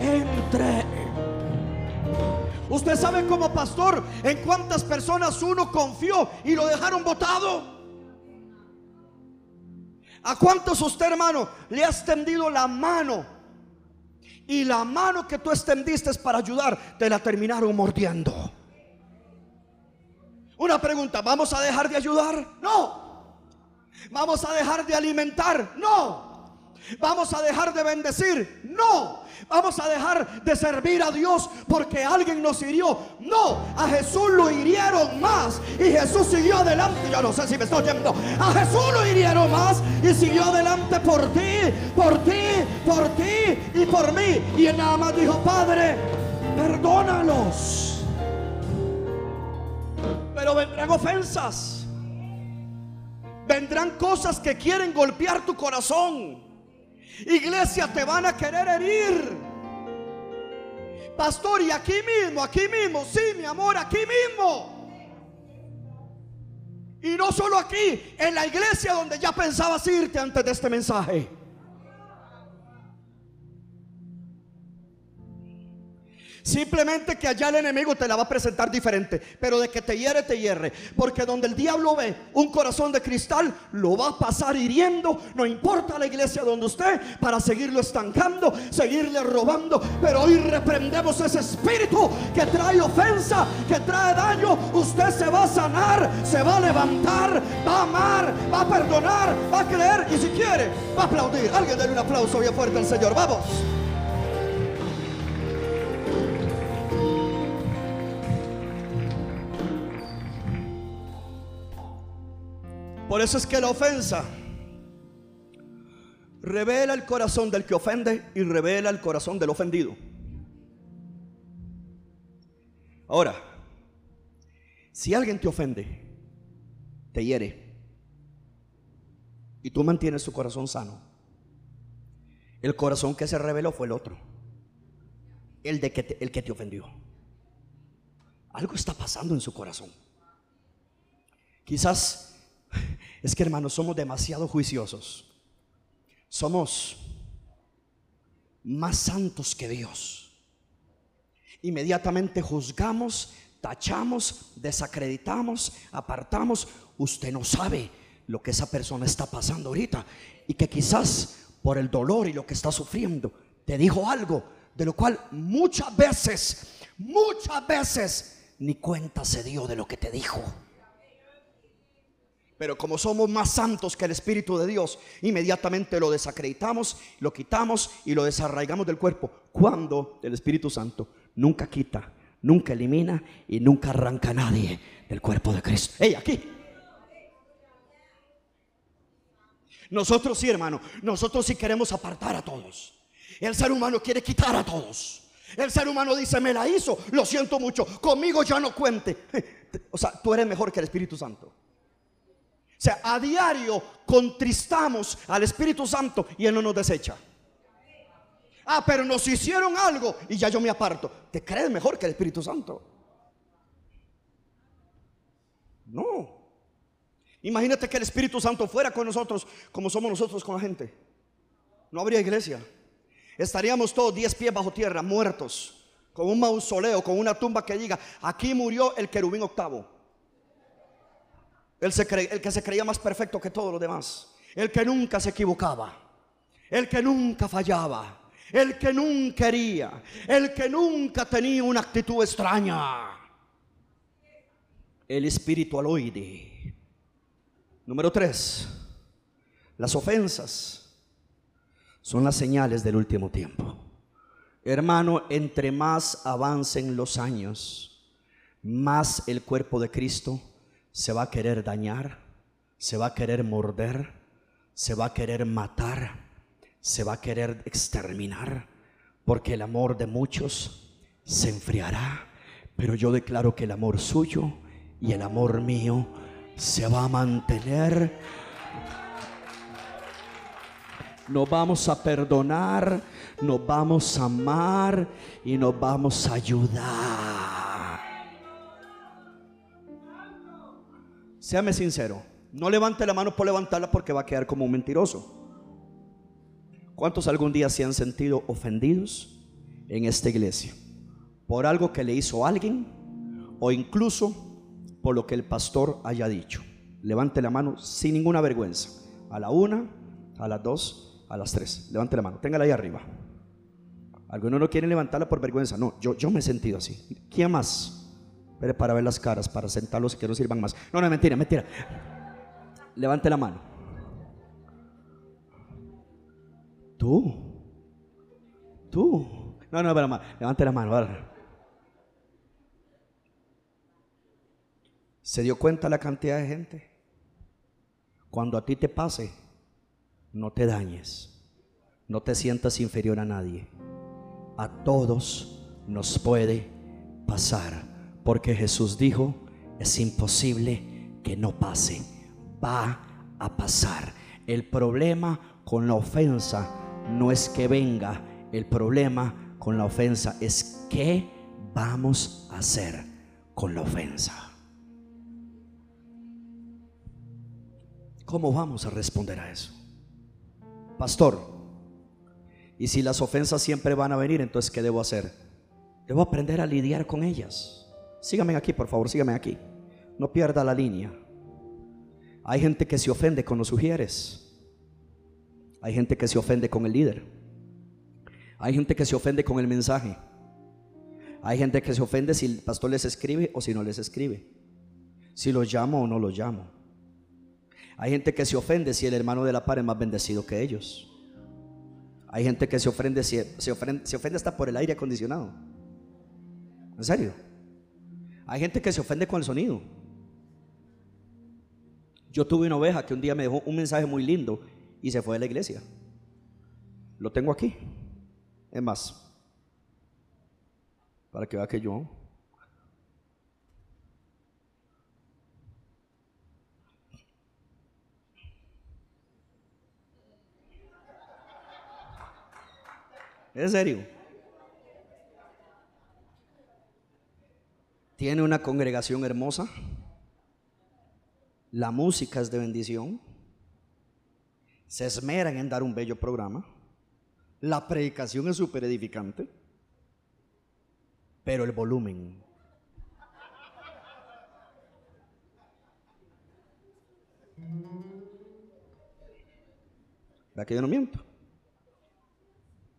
entre Usted sabe como pastor en cuántas personas uno confió y lo dejaron botado. ¿A cuántos usted, hermano, le ha extendido la mano? Y la mano que tú extendiste para ayudar, te la terminaron mordiendo. Una pregunta, ¿vamos a dejar de ayudar? No. ¿Vamos a dejar de alimentar? No. ¿Vamos a dejar de bendecir? No. Vamos a dejar de servir a Dios porque alguien nos hirió. No, a Jesús lo hirieron más y Jesús siguió adelante. Yo no sé si me estoy oyendo. A Jesús lo hirieron más y siguió adelante por ti, por ti, por ti y por mí. Y él nada más dijo, Padre, perdónalos. Pero vendrán ofensas. Vendrán cosas que quieren golpear tu corazón. Iglesia, te van a querer herir. Pastor, y aquí mismo, aquí mismo, sí, mi amor, aquí mismo. Y no solo aquí, en la iglesia donde ya pensabas irte antes de este mensaje. Simplemente que allá el enemigo te la va a presentar diferente. Pero de que te hiere, te hierre. Porque donde el diablo ve un corazón de cristal, lo va a pasar hiriendo. No importa la iglesia donde usted, para seguirlo estancando, seguirle robando. Pero hoy reprendemos ese espíritu que trae ofensa, que trae daño. Usted se va a sanar, se va a levantar, va a amar, va a perdonar, va a creer. Y si quiere, va a aplaudir. Alguien denle un aplauso bien fuerte al Señor. Vamos. Por eso es que la ofensa revela el corazón del que ofende y revela el corazón del ofendido. Ahora, si alguien te ofende, te hiere, y tú mantienes tu corazón sano, el corazón que se reveló fue el otro, el, de que el que te ofendió. Algo está pasando en su corazón. Quizás es que hermanos, somos demasiado juiciosos. Somos más santos que Dios. Inmediatamente juzgamos, tachamos, desacreditamos, apartamos. Usted no sabe lo que esa persona está pasando ahorita y que quizás por el dolor y lo que está sufriendo te dijo algo de lo cual muchas veces, muchas veces ni cuenta se dio de lo que te dijo. Pero como somos más santos que el Espíritu de Dios, inmediatamente lo desacreditamos, lo quitamos y lo desarraigamos del cuerpo. Cuando el Espíritu Santo nunca quita, nunca elimina y nunca arranca a nadie del cuerpo de Cristo. ¡Ey, aquí! Nosotros sí, hermano, nosotros sí queremos apartar a todos. El ser humano quiere quitar a todos. El ser humano dice, me la hizo, lo siento mucho, conmigo ya no cuente. <laughs> O sea, tú eres mejor que el Espíritu Santo. O sea, a diario contristamos al Espíritu Santo y Él no nos desecha. Ah, pero nos hicieron algo y ya yo me aparto. ¿Te crees mejor que el Espíritu Santo? No. Imagínate que el Espíritu Santo fuera con nosotros como somos nosotros con la gente. No habría iglesia. Estaríamos todos diez pies bajo tierra, muertos, con un mausoleo, con una tumba que diga, aquí murió el querubín octavo. El, que se creía más perfecto que todos los demás. El que nunca se equivocaba. El que nunca fallaba. El que nunca quería. El que nunca tenía una actitud extraña. El espiritualoide. Número tres. Las ofensas son las señales del último tiempo. Hermano, entre más avancen los años, más el cuerpo de Cristo se va a querer dañar, se va a querer morder, se va a querer matar, se va a querer exterminar, porque el amor de muchos se enfriará. Pero yo declaro que el amor suyo y el amor mío se va a mantener nos vamos a perdonar, nos vamos a amar y nos vamos a ayudar. Séame sincero, no levante la mano por levantarla porque va a quedar como un mentiroso. ¿Cuántos algún día se han sentido ofendidos en esta iglesia? Por algo que le hizo alguien o incluso por lo que el pastor haya dicho. Levante la mano sin ninguna vergüenza. A la una, a las dos, a las tres. Levante la mano, téngala ahí arriba. Algunos no quieren levantarla por vergüenza. No, yo, yo me he sentido así. ¿Quién más? Pero para ver las caras, para sentarlos que no sirvan más. No, no, mentira, mentira. Levante la mano. Tú. Tú. No, no, pero levante la mano. ¿Se dio cuenta la cantidad de gente? Cuando a ti te pase, no te dañes. No te sientas inferior a nadie. A todos nos puede pasar. Porque Jesús dijo, es imposible que no pase. Va a pasar. El problema con la ofensa no es que venga. El problema con la ofensa es qué vamos a hacer con la ofensa. ¿Cómo vamos a responder a eso? Pastor, y si las ofensas siempre van a venir, entonces ¿qué debo hacer? Debo aprender a lidiar con ellas. Sígame aquí, por favor, sígame aquí. No pierda la línea. Hay gente que se ofende con los sugieres. Hay gente que se ofende con el líder. Hay gente que se ofende con el mensaje. Hay gente que se ofende si el pastor les escribe o si no les escribe. Si los llamo o no los llamo. Hay gente que se ofende si el hermano de la par es más bendecido que ellos. Hay gente que se ofende, si, se ofende, se ofende hasta por el aire acondicionado. ¿En serio? Hay gente que se ofende con el sonido. Yo tuve una oveja que un día me dejó un mensaje muy lindo y se fue de la iglesia. Lo tengo aquí. Es más, para que vea que yo ¿Es serio? Tiene una congregación hermosa. La música es de bendición. Se esmeran en dar un bello programa. La predicación es súper edificante. Pero el volumen. ¿Verdad que yo no miento?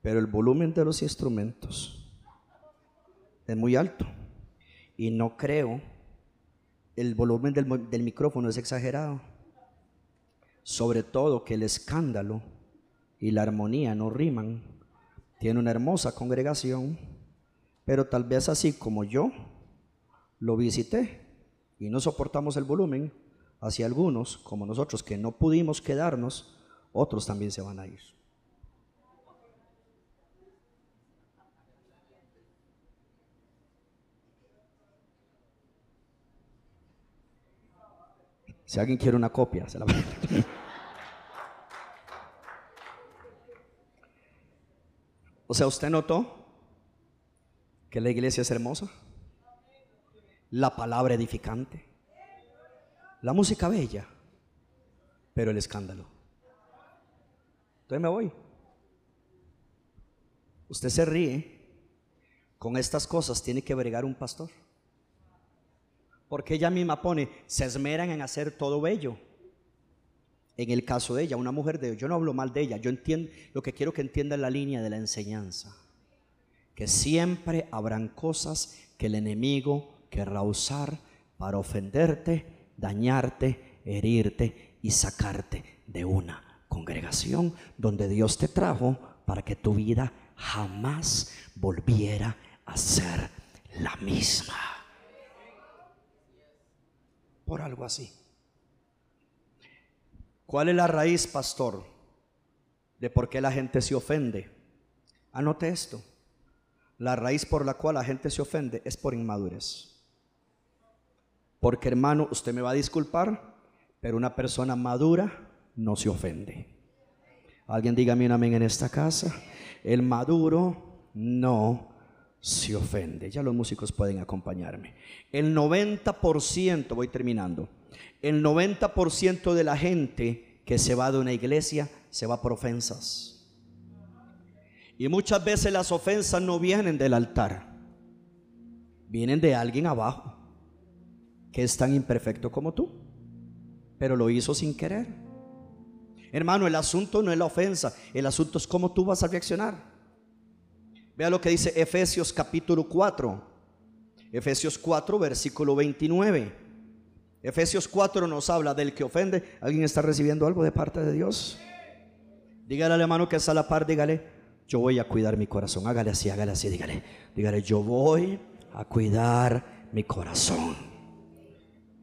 pero el volumen de los instrumentos es muy alto y no creo el volumen del, micrófono es exagerado. Sobre todo que el escándalo y la armonía no riman. Tiene una hermosa congregación, pero tal vez así como yo lo visité y no soportamos el volumen, hacia algunos, como nosotros, que no pudimos quedarnos, otros también se van a ir. Si alguien quiere una copia, se la O sea, ¿usted notó que la iglesia es hermosa? La palabra edificante. La música bella. Pero el escándalo. Entonces me voy. Usted se ríe. Con estas cosas tiene que bregar un pastor. Porque ella misma pone, se esmeran en hacer todo bello. En el caso de ella, una mujer de yo no hablo mal de ella, yo entiendo, lo que quiero que entienda la línea de la enseñanza. Que siempre habrán cosas que el enemigo querrá usar para ofenderte, dañarte, herirte y sacarte de una congregación donde Dios te trajo para que tu vida jamás volviera a ser la misma por algo así. ¿Cuál es la raíz, pastor, de por qué la gente se ofende? Anote esto. La raíz por la cual la gente se ofende es por inmadurez. Porque hermano, usted me va a disculpar, pero una persona madura no se ofende. Alguien diga un amén en esta casa. El maduro no se ofende. Ya los músicos pueden acompañarme. El 90%, voy terminando, el 90% de la gente que se va de una iglesia se va por ofensas. Y muchas veces las ofensas no vienen del altar, vienen de alguien abajo, que es tan imperfecto como tú, pero lo hizo sin querer. Hermano, el asunto no es la ofensa, el asunto es cómo tú vas a reaccionar. Vea lo que dice Efesios capítulo 4. Efesios 4, versículo 29. Efesios 4 nos habla del que ofende. ¿Alguien está recibiendo algo de parte de Dios? Dígale al hermano que está a la par, dígale, yo voy a cuidar mi corazón. Hágale así, hágale así, dígale. Dígale, yo voy a cuidar mi corazón.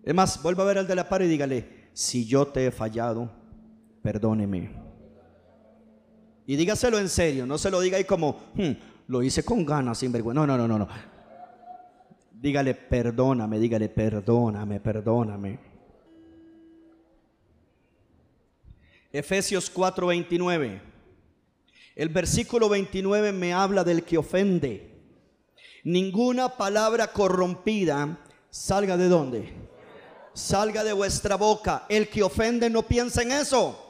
Es más, vuelva a ver al de la par y dígale, si yo te he fallado, perdóneme. Y dígaselo en serio, no se lo diga ahí como, hmm, lo hice con ganas, sin vergüenza. No, no, no, no. Dígale, perdóname, dígale, perdóname, perdóname. Efesios 4:29. El versículo 29 me habla del que ofende. Ninguna palabra corrompida salga de dónde? Salga de vuestra boca. El que ofende no piensa en eso.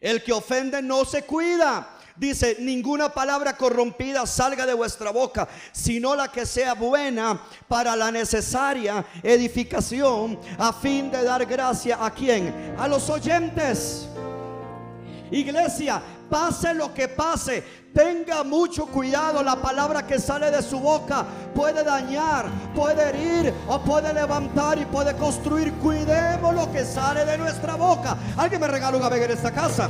El que ofende no se cuida. Dice, ninguna palabra corrompida salga de vuestra boca, sino la que sea buena para la necesaria edificación a fin de dar gracia a quien? A los oyentes. Iglesia, pase lo que pase, tenga mucho cuidado. La palabra que sale de su boca puede dañar, puede herir o puede levantar y puede construir. Cuidemos lo que sale de nuestra boca. Alguien me regala un ave en esta casa.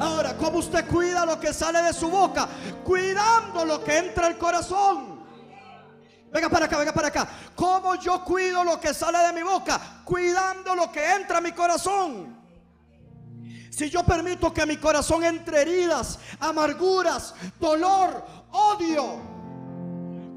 Ahora, ¿cómo usted cuida lo que sale de su boca? Cuidando lo que entra al corazón. Venga para acá, venga para acá. ¿Cómo yo cuido lo que sale de mi boca? Cuidando lo que entra a mi corazón. Si yo permito que mi corazón entre heridas, amarguras, dolor, odio,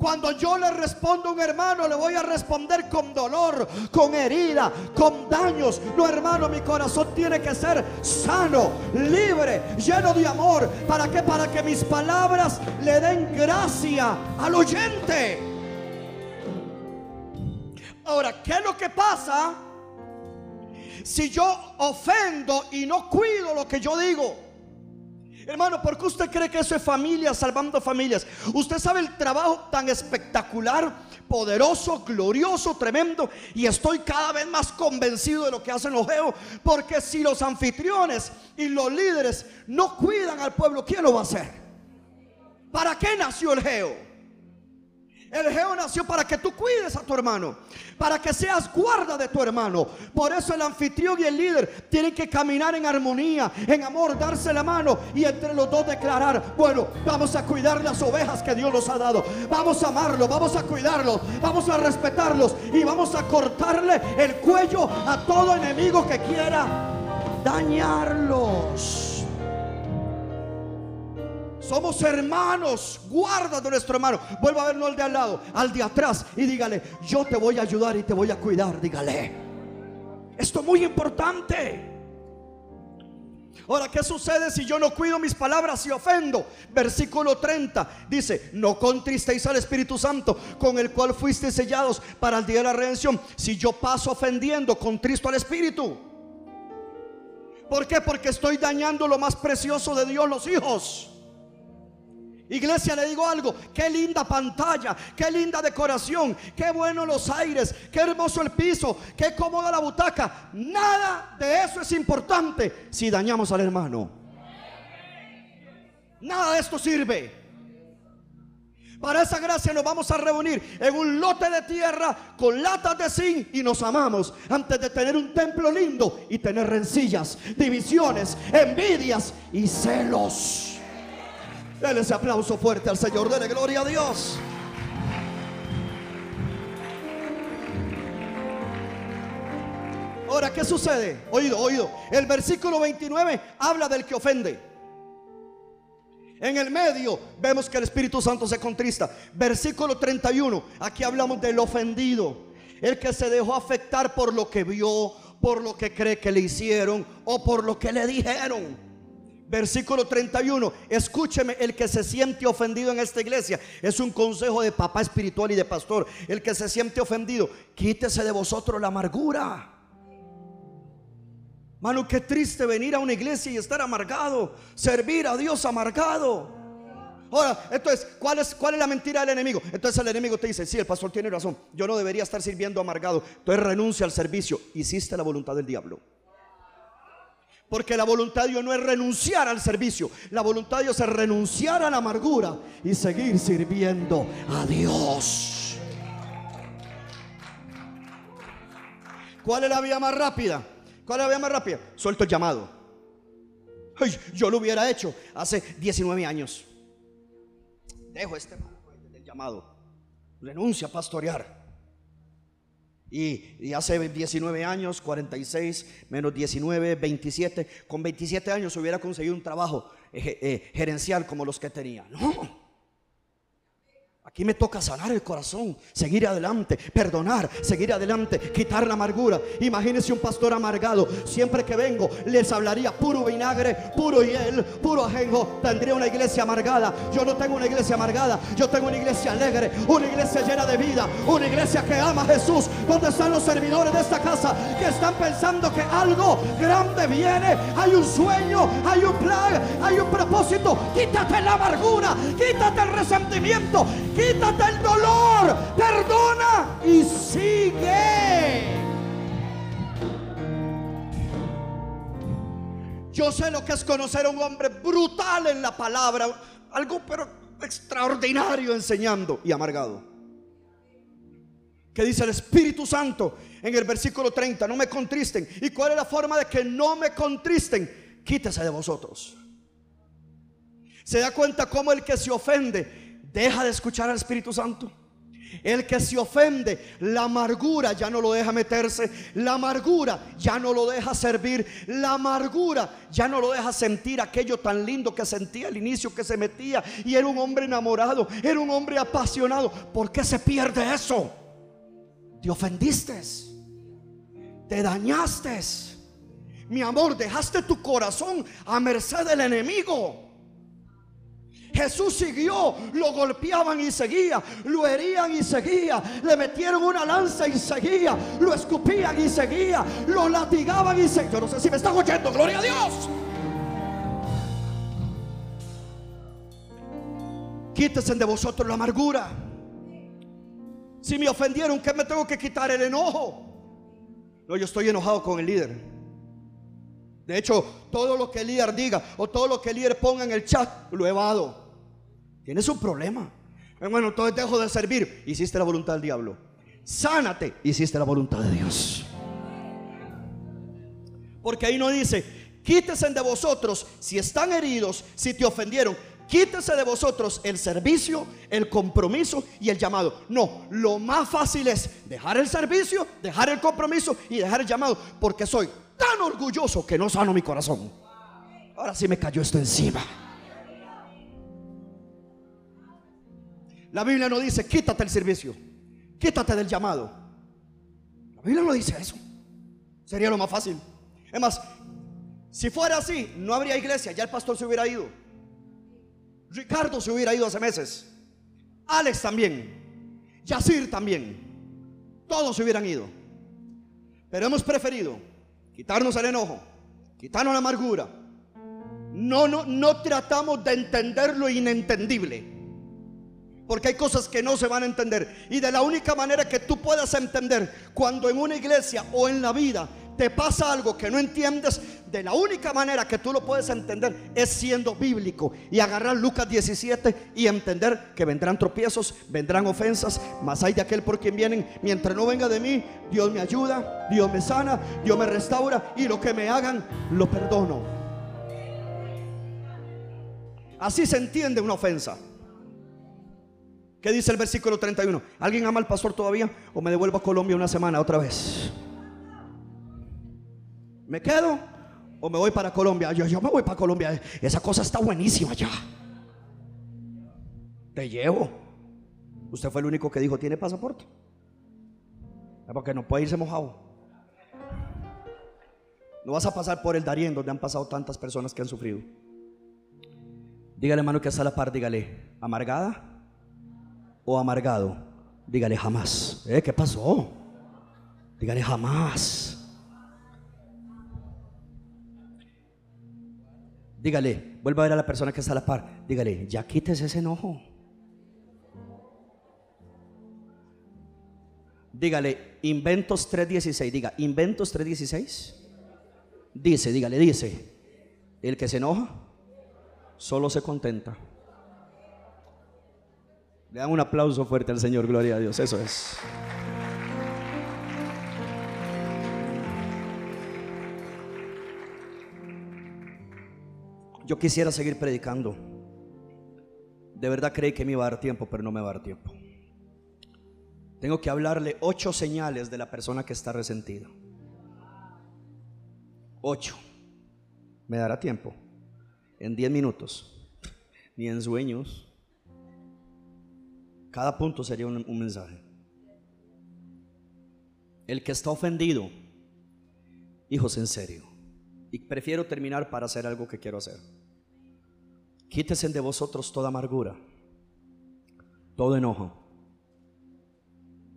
cuando yo le respondo a un hermano, le voy a responder con dolor, con herida, con daños. No, hermano, mi corazón tiene que ser sano, libre, lleno de amor. ¿Para qué? Para que mis palabras le den gracia al oyente. Ahora, ¿qué es lo que pasa si yo ofendo y no cuido lo que yo digo? Hermano, ¿por qué usted cree que eso es familia salvando familias? Usted sabe el trabajo tan espectacular, poderoso, glorioso, tremendo. Y estoy cada vez más convencido de lo que hacen los geos. Porque si los anfitriones y los líderes no cuidan al pueblo, ¿quién lo va a hacer? ¿Para qué nació el geo? El Geo nació para que tú cuides a tu hermano, para que seas guarda de tu hermano. Por eso el anfitrión y el líder tienen que caminar en armonía, en amor, darse la mano y entre los dos declarar, bueno, vamos a cuidar las ovejas que Dios nos ha dado. Vamos a amarlo, vamos a cuidarlos, vamos a respetarlos y vamos a cortarle el cuello a todo enemigo que quiera dañarlos. Somos hermanos. Guarda de nuestro hermano. Vuelva a ver no al de al lado, al de atrás. Y dígale, yo te voy a ayudar y te voy a cuidar. Dígale. Esto es muy importante. Ahora, ¿qué sucede si yo no cuido mis palabras y ofendo? Versículo 30 dice, no contristéis al Espíritu Santo con el cual fuiste sellados para el día de la redención. Si yo paso ofendiendo, contristo al Espíritu. ¿Por qué? Porque estoy dañando lo más precioso de Dios, los hijos. Iglesia, le digo algo, qué linda pantalla, qué linda decoración, qué bueno los aires, qué hermoso el piso, qué cómoda la butaca. Nada de eso es importante si dañamos al hermano. Nada de esto sirve. Para esa gracia nos vamos a reunir en un lote de tierra con latas de zinc y nos amamos antes de tener un templo lindo y tener rencillas, divisiones, envidias y celos. Dale ese aplauso fuerte al Señor. Dele gloria a Dios. Ahora, ¿qué sucede? Oído, oído. El versículo 29 habla del que ofende. En el medio vemos que el Espíritu Santo se contrista. Versículo 31, aquí hablamos del ofendido. El que se dejó afectar por lo que vio por lo que cree que le hicieron o por lo que le dijeron. Versículo 31. Escúcheme, el que se siente ofendido en esta iglesia es un consejo de papá espiritual y de pastor. El que se siente ofendido, quítese de vosotros la amargura. Mano, qué triste venir a una iglesia y estar amargado, servir a Dios amargado. Ahora, entonces, ¿cuál es, ¿cuál es la mentira del enemigo? Entonces el enemigo te dice, sí, el pastor tiene razón, yo no debería estar sirviendo amargado. Entonces renuncia al servicio, hiciste la voluntad del diablo. Porque la voluntad de Dios no es renunciar al servicio. La voluntad de Dios es renunciar a la amargura y seguir sirviendo a Dios. ¿Cuál es la vía más rápida? ¿Cuál es la vía más rápida? Suelto el llamado. yo lo hubiera hecho hace 19 años dejo este llamado, renuncia a pastorear. Y, hace 19 años, 46, menos 19, 27, con 27 años hubiera conseguido un trabajo eh, eh, gerencial como los que tenía. No. Aquí me toca sanar el corazón, seguir adelante, perdonar, seguir adelante, quitar la amargura. Imagínese un pastor amargado. Siempre que vengo les hablaría puro vinagre, puro hiel, puro ajenjo. Tendría una iglesia amargada. Yo no tengo una iglesia amargada. Yo tengo una iglesia alegre, una iglesia llena de vida, una iglesia que ama a Jesús. Donde están los servidores de esta casa que están pensando que algo grande viene? Hay un sueño, hay un plan, hay un propósito. Quítate la amargura, quítate el resentimiento el dolor, perdona y sigue. Yo sé lo que es conocer a un hombre brutal en la palabra, algo pero extraordinario enseñando y amargado. Que dice el Espíritu Santo en el versículo 30, no me contristen. ¿Y cuál es la forma de que no me contristen? Quítese de vosotros. Se da cuenta cómo el que se ofende deja de escuchar al Espíritu Santo. El que se ofende, la amargura ya no lo deja meterse, la amargura ya no lo deja servir, la amargura ya no lo deja sentir aquello tan lindo que sentía al inicio que se metía y era un hombre enamorado, era un hombre apasionado. ¿Por qué se pierde eso? Te ofendiste, te dañaste. Mi amor, dejaste tu corazón a merced del enemigo. Jesús siguió, lo golpeaban y seguía, lo herían y seguía, le metieron una lanza y seguía, lo escupían y seguía, lo latigaban y seguía. Yo no sé si me están oyendo, gloria a Dios. Quítese de vosotros la amargura. Si me ofendieron, ¿qué me tengo que quitar el enojo? No, yo estoy enojado con el líder. De hecho, todo lo que el líder diga o todo lo que el líder ponga en el chat, lo evado. Tienes un problema. Hermano, entonces dejo de servir. Hiciste la voluntad del diablo. Sánate. Hiciste la voluntad de Dios. Porque ahí no dice, quítese de vosotros si están heridos, si te ofendieron. Quítese de vosotros el servicio, el compromiso y el llamado. No, lo más fácil es dejar el servicio, dejar el compromiso y dejar el llamado. Porque soy tan orgulloso que no sano mi corazón. Ahora sí me cayó esto encima. La Biblia no dice, quítate el servicio, quítate del llamado. La Biblia no dice eso. Sería lo más fácil. Es más, si fuera así, no habría iglesia, ya el pastor se hubiera ido. Ricardo se hubiera ido hace meses. Alex también. Yacir también. Todos se hubieran ido. Pero hemos preferido quitarnos el enojo, quitarnos la amargura. No, no, no tratamos de entender lo inentendible. Porque hay cosas que no se van a entender. Y de la única manera que tú puedas entender cuando en una iglesia o en la vida te pasa algo que no entiendes, de la única manera que tú lo puedes entender es siendo bíblico y agarrar Lucas 17 y entender que vendrán tropiezos, vendrán ofensas, mas hay de aquel por quien vienen. Mientras no venga de mí, Dios me ayuda, Dios me sana, Dios me restaura y lo que me hagan, lo perdono. Así se entiende una ofensa. ¿Qué dice el versículo 31? ¿Alguien ama al pastor todavía o me devuelvo a Colombia una semana otra vez? ¿Me quedo o me voy para Colombia? Yo, yo me voy para Colombia. Esa cosa está buenísima allá. Te llevo. Usted fue el único que dijo, ¿tiene pasaporte? Porque no puede irse mojado. No vas a pasar por el Darién donde han pasado tantas personas que han sufrido. Dígale, hermano, que está a la par, dígale, ¿amargada o amargado? Dígale, jamás. ¿Eh? ¿Qué pasó? Dígale, jamás. Dígale, vuelva a ver a la persona que está a la par. Dígale, ya quítese ese enojo. Dígale, Inventos 3.16. Diga, Inventos 3.16. Dice, dígale, dice, el que se enoja solo se contenta. Le dan un aplauso fuerte al Señor, gloria a Dios, eso es. Yo quisiera seguir predicando. De verdad creí que me iba a dar tiempo, pero no me va a dar tiempo. Tengo que hablarle ocho señales de la persona que está resentida. Ocho. ¿Me dará tiempo? En diez minutos. Ni en sueños. Cada punto sería un, mensaje. El que está ofendido, hijos en serio. Y prefiero terminar para hacer algo que quiero hacer. Quítese de vosotros toda amargura, todo enojo,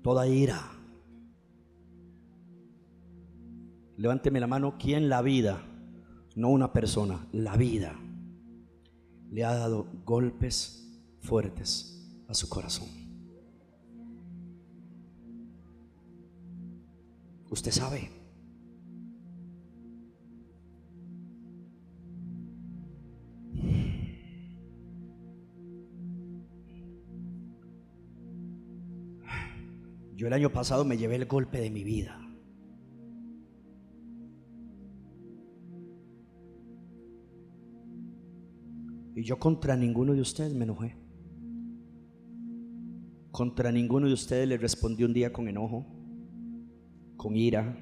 toda ira. Levánteme la mano, ¿quién la vida, no una persona, la vida, le ha dado golpes fuertes a su corazón? Usted sabe. Yo el año pasado me llevé el golpe de mi vida. Y yo contra ninguno de ustedes me enojé. Contra ninguno de ustedes le respondí un día con enojo, con ira.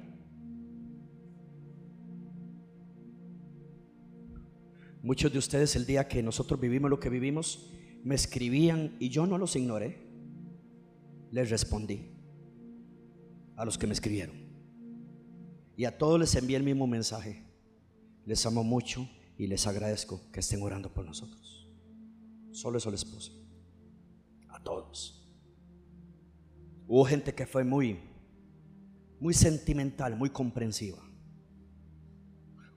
Muchos de ustedes el día que nosotros vivimos lo que vivimos, me escribían y yo no los ignoré. Les respondí a los que me escribieron. Y a todos les envié el mismo mensaje. Les amo mucho y les agradezco que estén orando por nosotros. Solo eso les puse. A todos. Hubo gente que fue muy, muy sentimental, muy comprensiva.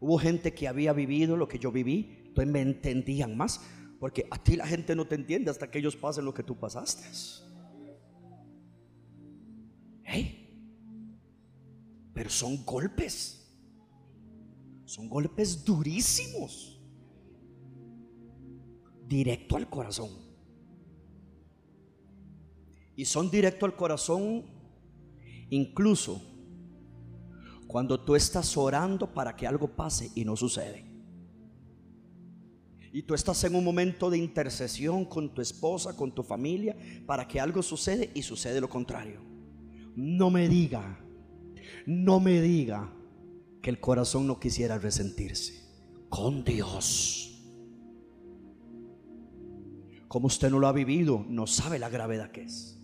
Hubo gente que había vivido lo que yo viví, entonces me entendían más, porque a ti la gente no te entiende hasta que ellos pasen lo que tú pasaste. Pero son golpes. Son golpes durísimos. Directo al corazón. Y son directo al corazón incluso cuando tú estás orando para que algo pase y no sucede. Y tú estás en un momento de intercesión con tu esposa, con tu familia, para que algo sucede y sucede lo contrario. No me diga no me diga que el corazón no quisiera resentirse con Dios. Como usted no lo ha vivido, no sabe la gravedad que es.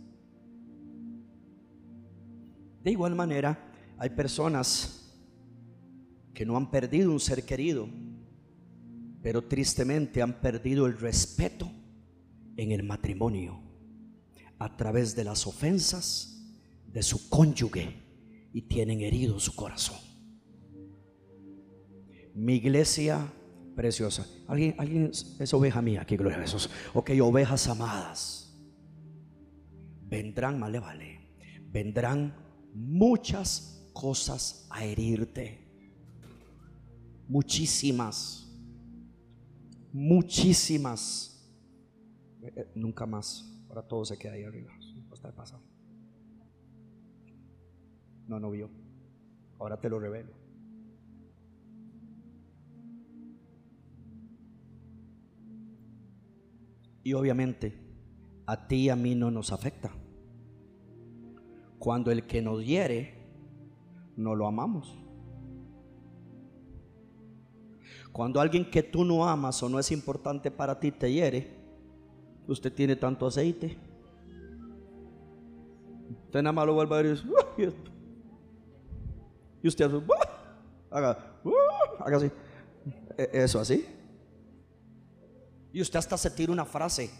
De igual manera, hay personas que no han perdido un ser querido, pero tristemente han perdido el respeto en el matrimonio a través de las ofensas de su cónyuge y tienen herido su corazón. Mi iglesia preciosa. ¿Alguien, alguien es oveja mía? Aquí, gloria a Jesús. Ok, ovejas amadas. Vendrán, vale, vale. Vendrán muchas cosas a herirte. Muchísimas. Muchísimas. Eh, eh, nunca más. Ahora todo se queda ahí arriba. Está pasado. No, no vio. Ahora te lo revelo. Y obviamente a ti y a mí no nos afecta. Cuando el que nos hiere, no lo amamos. Cuando alguien que tú no amas o no es importante para ti te hiere, usted tiene tanto aceite. Usted nada más lo a ver y dice, y usted Haga, uh, haga así. E- Eso así. Y usted hasta se tira una frase.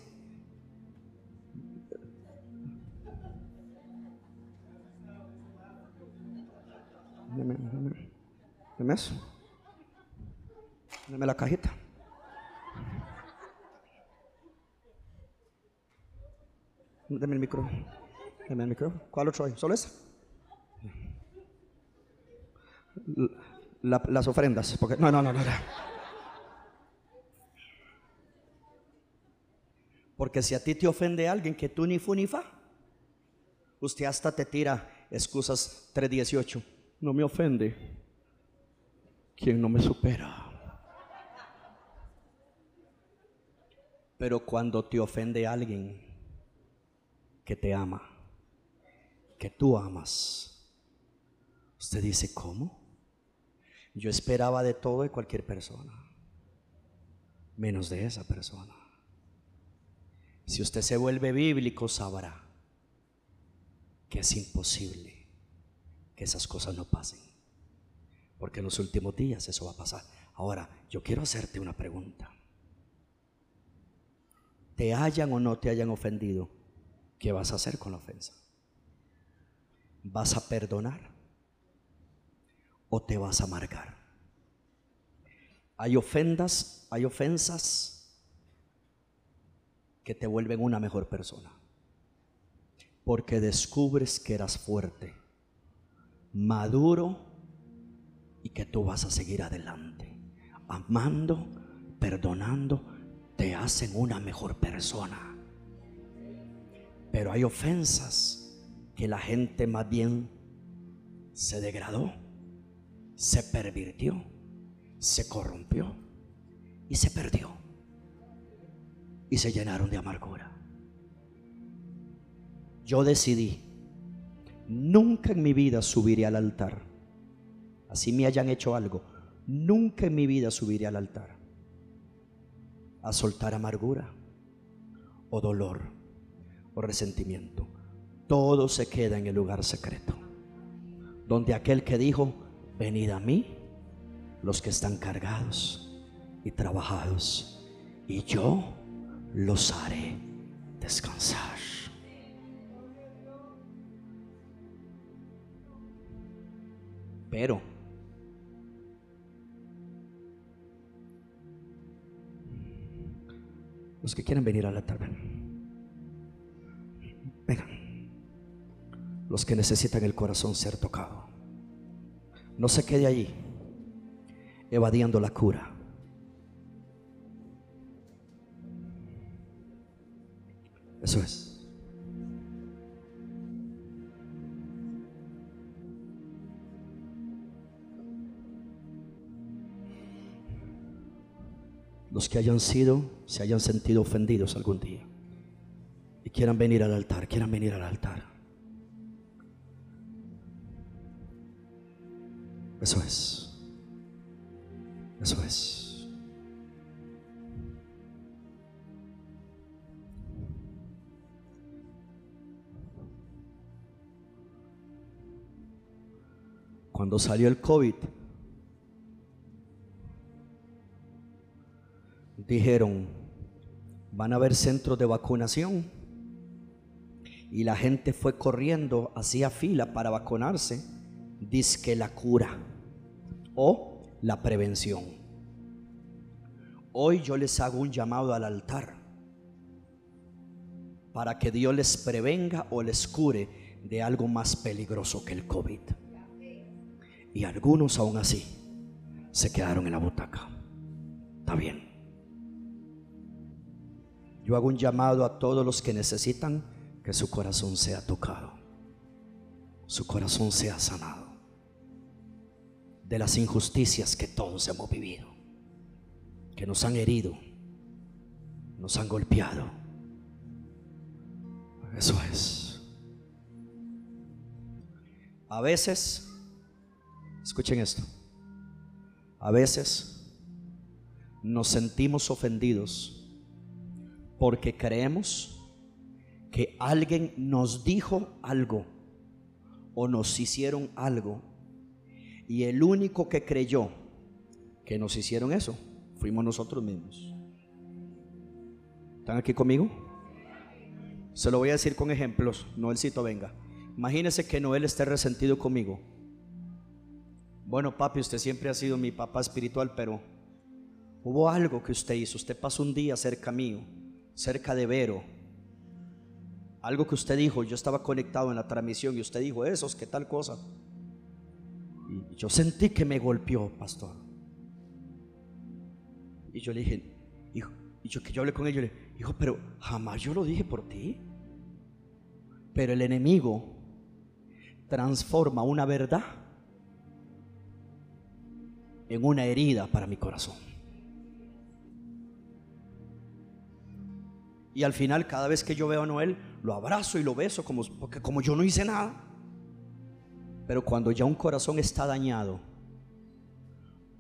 Deme, deme, eso. Deme la cajita. Deme el micrófono. Deme el micrófono. ¿Cuál otro hay? ¿Solo esa? La- las ofrendas. Porque, no, no, no. no. Porque si a ti te ofende alguien que tú ni fu ni fa, usted hasta te tira excusas 318. No me ofende. Quien no me supera. Pero cuando te ofende alguien que te ama, que tú amas, usted dice, ¿cómo? Yo esperaba de todo de cualquier persona, menos de esa persona. Si usted se vuelve bíblico, sabrá que es imposible que esas cosas no pasen. Porque en los últimos días eso va a pasar. Ahora, yo quiero hacerte una pregunta. Te hayan o no te hayan ofendido, ¿qué vas a hacer con la ofensa? ¿Vas a perdonar o te vas a amargar? Hay ofendas, hay ofensas que te vuelven una mejor persona. Porque descubres que eras fuerte, maduro y que tú vas a seguir adelante. Amando, perdonando, te hacen una mejor persona. Pero hay ofensas que la gente más bien se degradó, se pervirtió, se corrompió y se perdió y se llenaron de amargura. Yo decidí, nunca en mi vida subiré al altar. Así me hayan hecho algo, nunca en mi vida subiré al altar a soltar amargura o dolor o resentimiento. Todo se queda en el lugar secreto, donde aquel que dijo, venid a mí, los que están cargados y trabajados, y yo los haré descansar. Pero los que quieren venir a la ven. Vengan. Los que necesitan el corazón ser tocado. No se quede allí evadiendo la cura. Eso es. Los que hayan sido, se hayan sentido ofendidos algún día y quieran venir al altar, quieran venir al altar. Eso es. Eso es. Cuando salió el COVID, dijeron, van a haber centros de vacunación. Y la gente fue corriendo, hacía fila para vacunarse. Dice que la cura o la prevención. Hoy yo les hago un llamado al altar para que Dios les prevenga o les cure de algo más peligroso que el COVID. Y algunos aún así se quedaron en la butaca. Está bien. Yo hago un llamado a todos los que necesitan que su corazón sea tocado, su corazón sea sanado de las injusticias que todos hemos vivido, que nos han herido, nos han golpeado. Eso es. A veces, escuchen esto, a veces nos sentimos ofendidos porque creemos que alguien nos dijo algo o nos hicieron algo Y el único que creyó que nos hicieron eso fuimos nosotros mismos. ¿Están aquí conmigo? Se lo voy a decir con ejemplos, Noelcito venga. Imagínese que Noel esté resentido conmigo. Bueno, papi, usted siempre ha sido mi papá espiritual, pero hubo algo que usted hizo. Usted pasó un día cerca mío, cerca de Vero. Algo que usted dijo, yo estaba conectado en la transmisión y usted dijo, esos, ¿qué tal cosa? Y yo sentí que me golpeó, pastor. Y yo le dije, hijo, yo que yo hablé con él, yo le dije, hijo, pero jamás yo lo dije por ti. Pero el enemigo transforma una verdad en una herida para mi corazón. Y al final, cada vez que yo veo a Noel, lo abrazo y lo beso, como, porque como yo no hice nada. Pero cuando ya un corazón está dañado,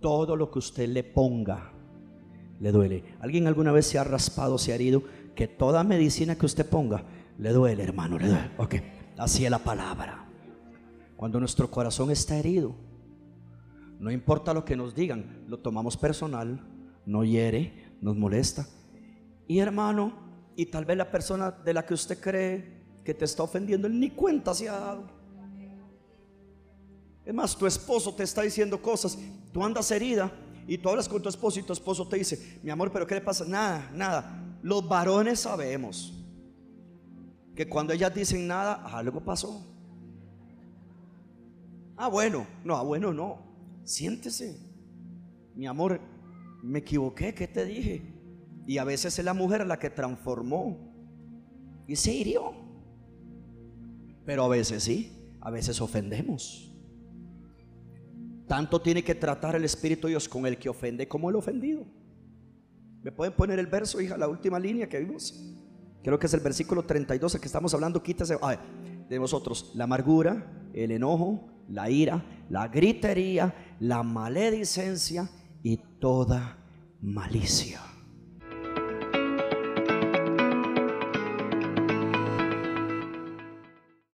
todo lo que usted le ponga le duele. ¿Alguien alguna vez se ha raspado, se ha herido? Que toda medicina que usted ponga le duele, hermano, le duele. Ok, así es la palabra. Cuando nuestro corazón está herido, no importa lo que nos digan, lo tomamos personal, no hiere, nos molesta. Y hermano, y tal vez la persona de la que usted cree que te está ofendiendo, él ni cuenta se ha dado. Es más, tu esposo te está diciendo cosas, tú andas herida y tú hablas con tu esposo y tu esposo te dice, mi amor, pero ¿qué le pasa? Nada, nada. Los varones sabemos que cuando ellas dicen nada, algo pasó. Ah, bueno, no, ah, bueno, no. Siéntese. Mi amor, me equivoqué, ¿qué te dije? Y a veces es la mujer la que transformó y se hirió. Pero a veces sí, a veces ofendemos. Tanto tiene que tratar el Espíritu de Dios con el que ofende como el ofendido. ¿Me pueden poner el verso, hija, la última línea que vimos? Creo que es el versículo 32 el que estamos hablando. Quítase de vosotros la amargura, el enojo, la ira, la gritería, la maledicencia y toda malicia.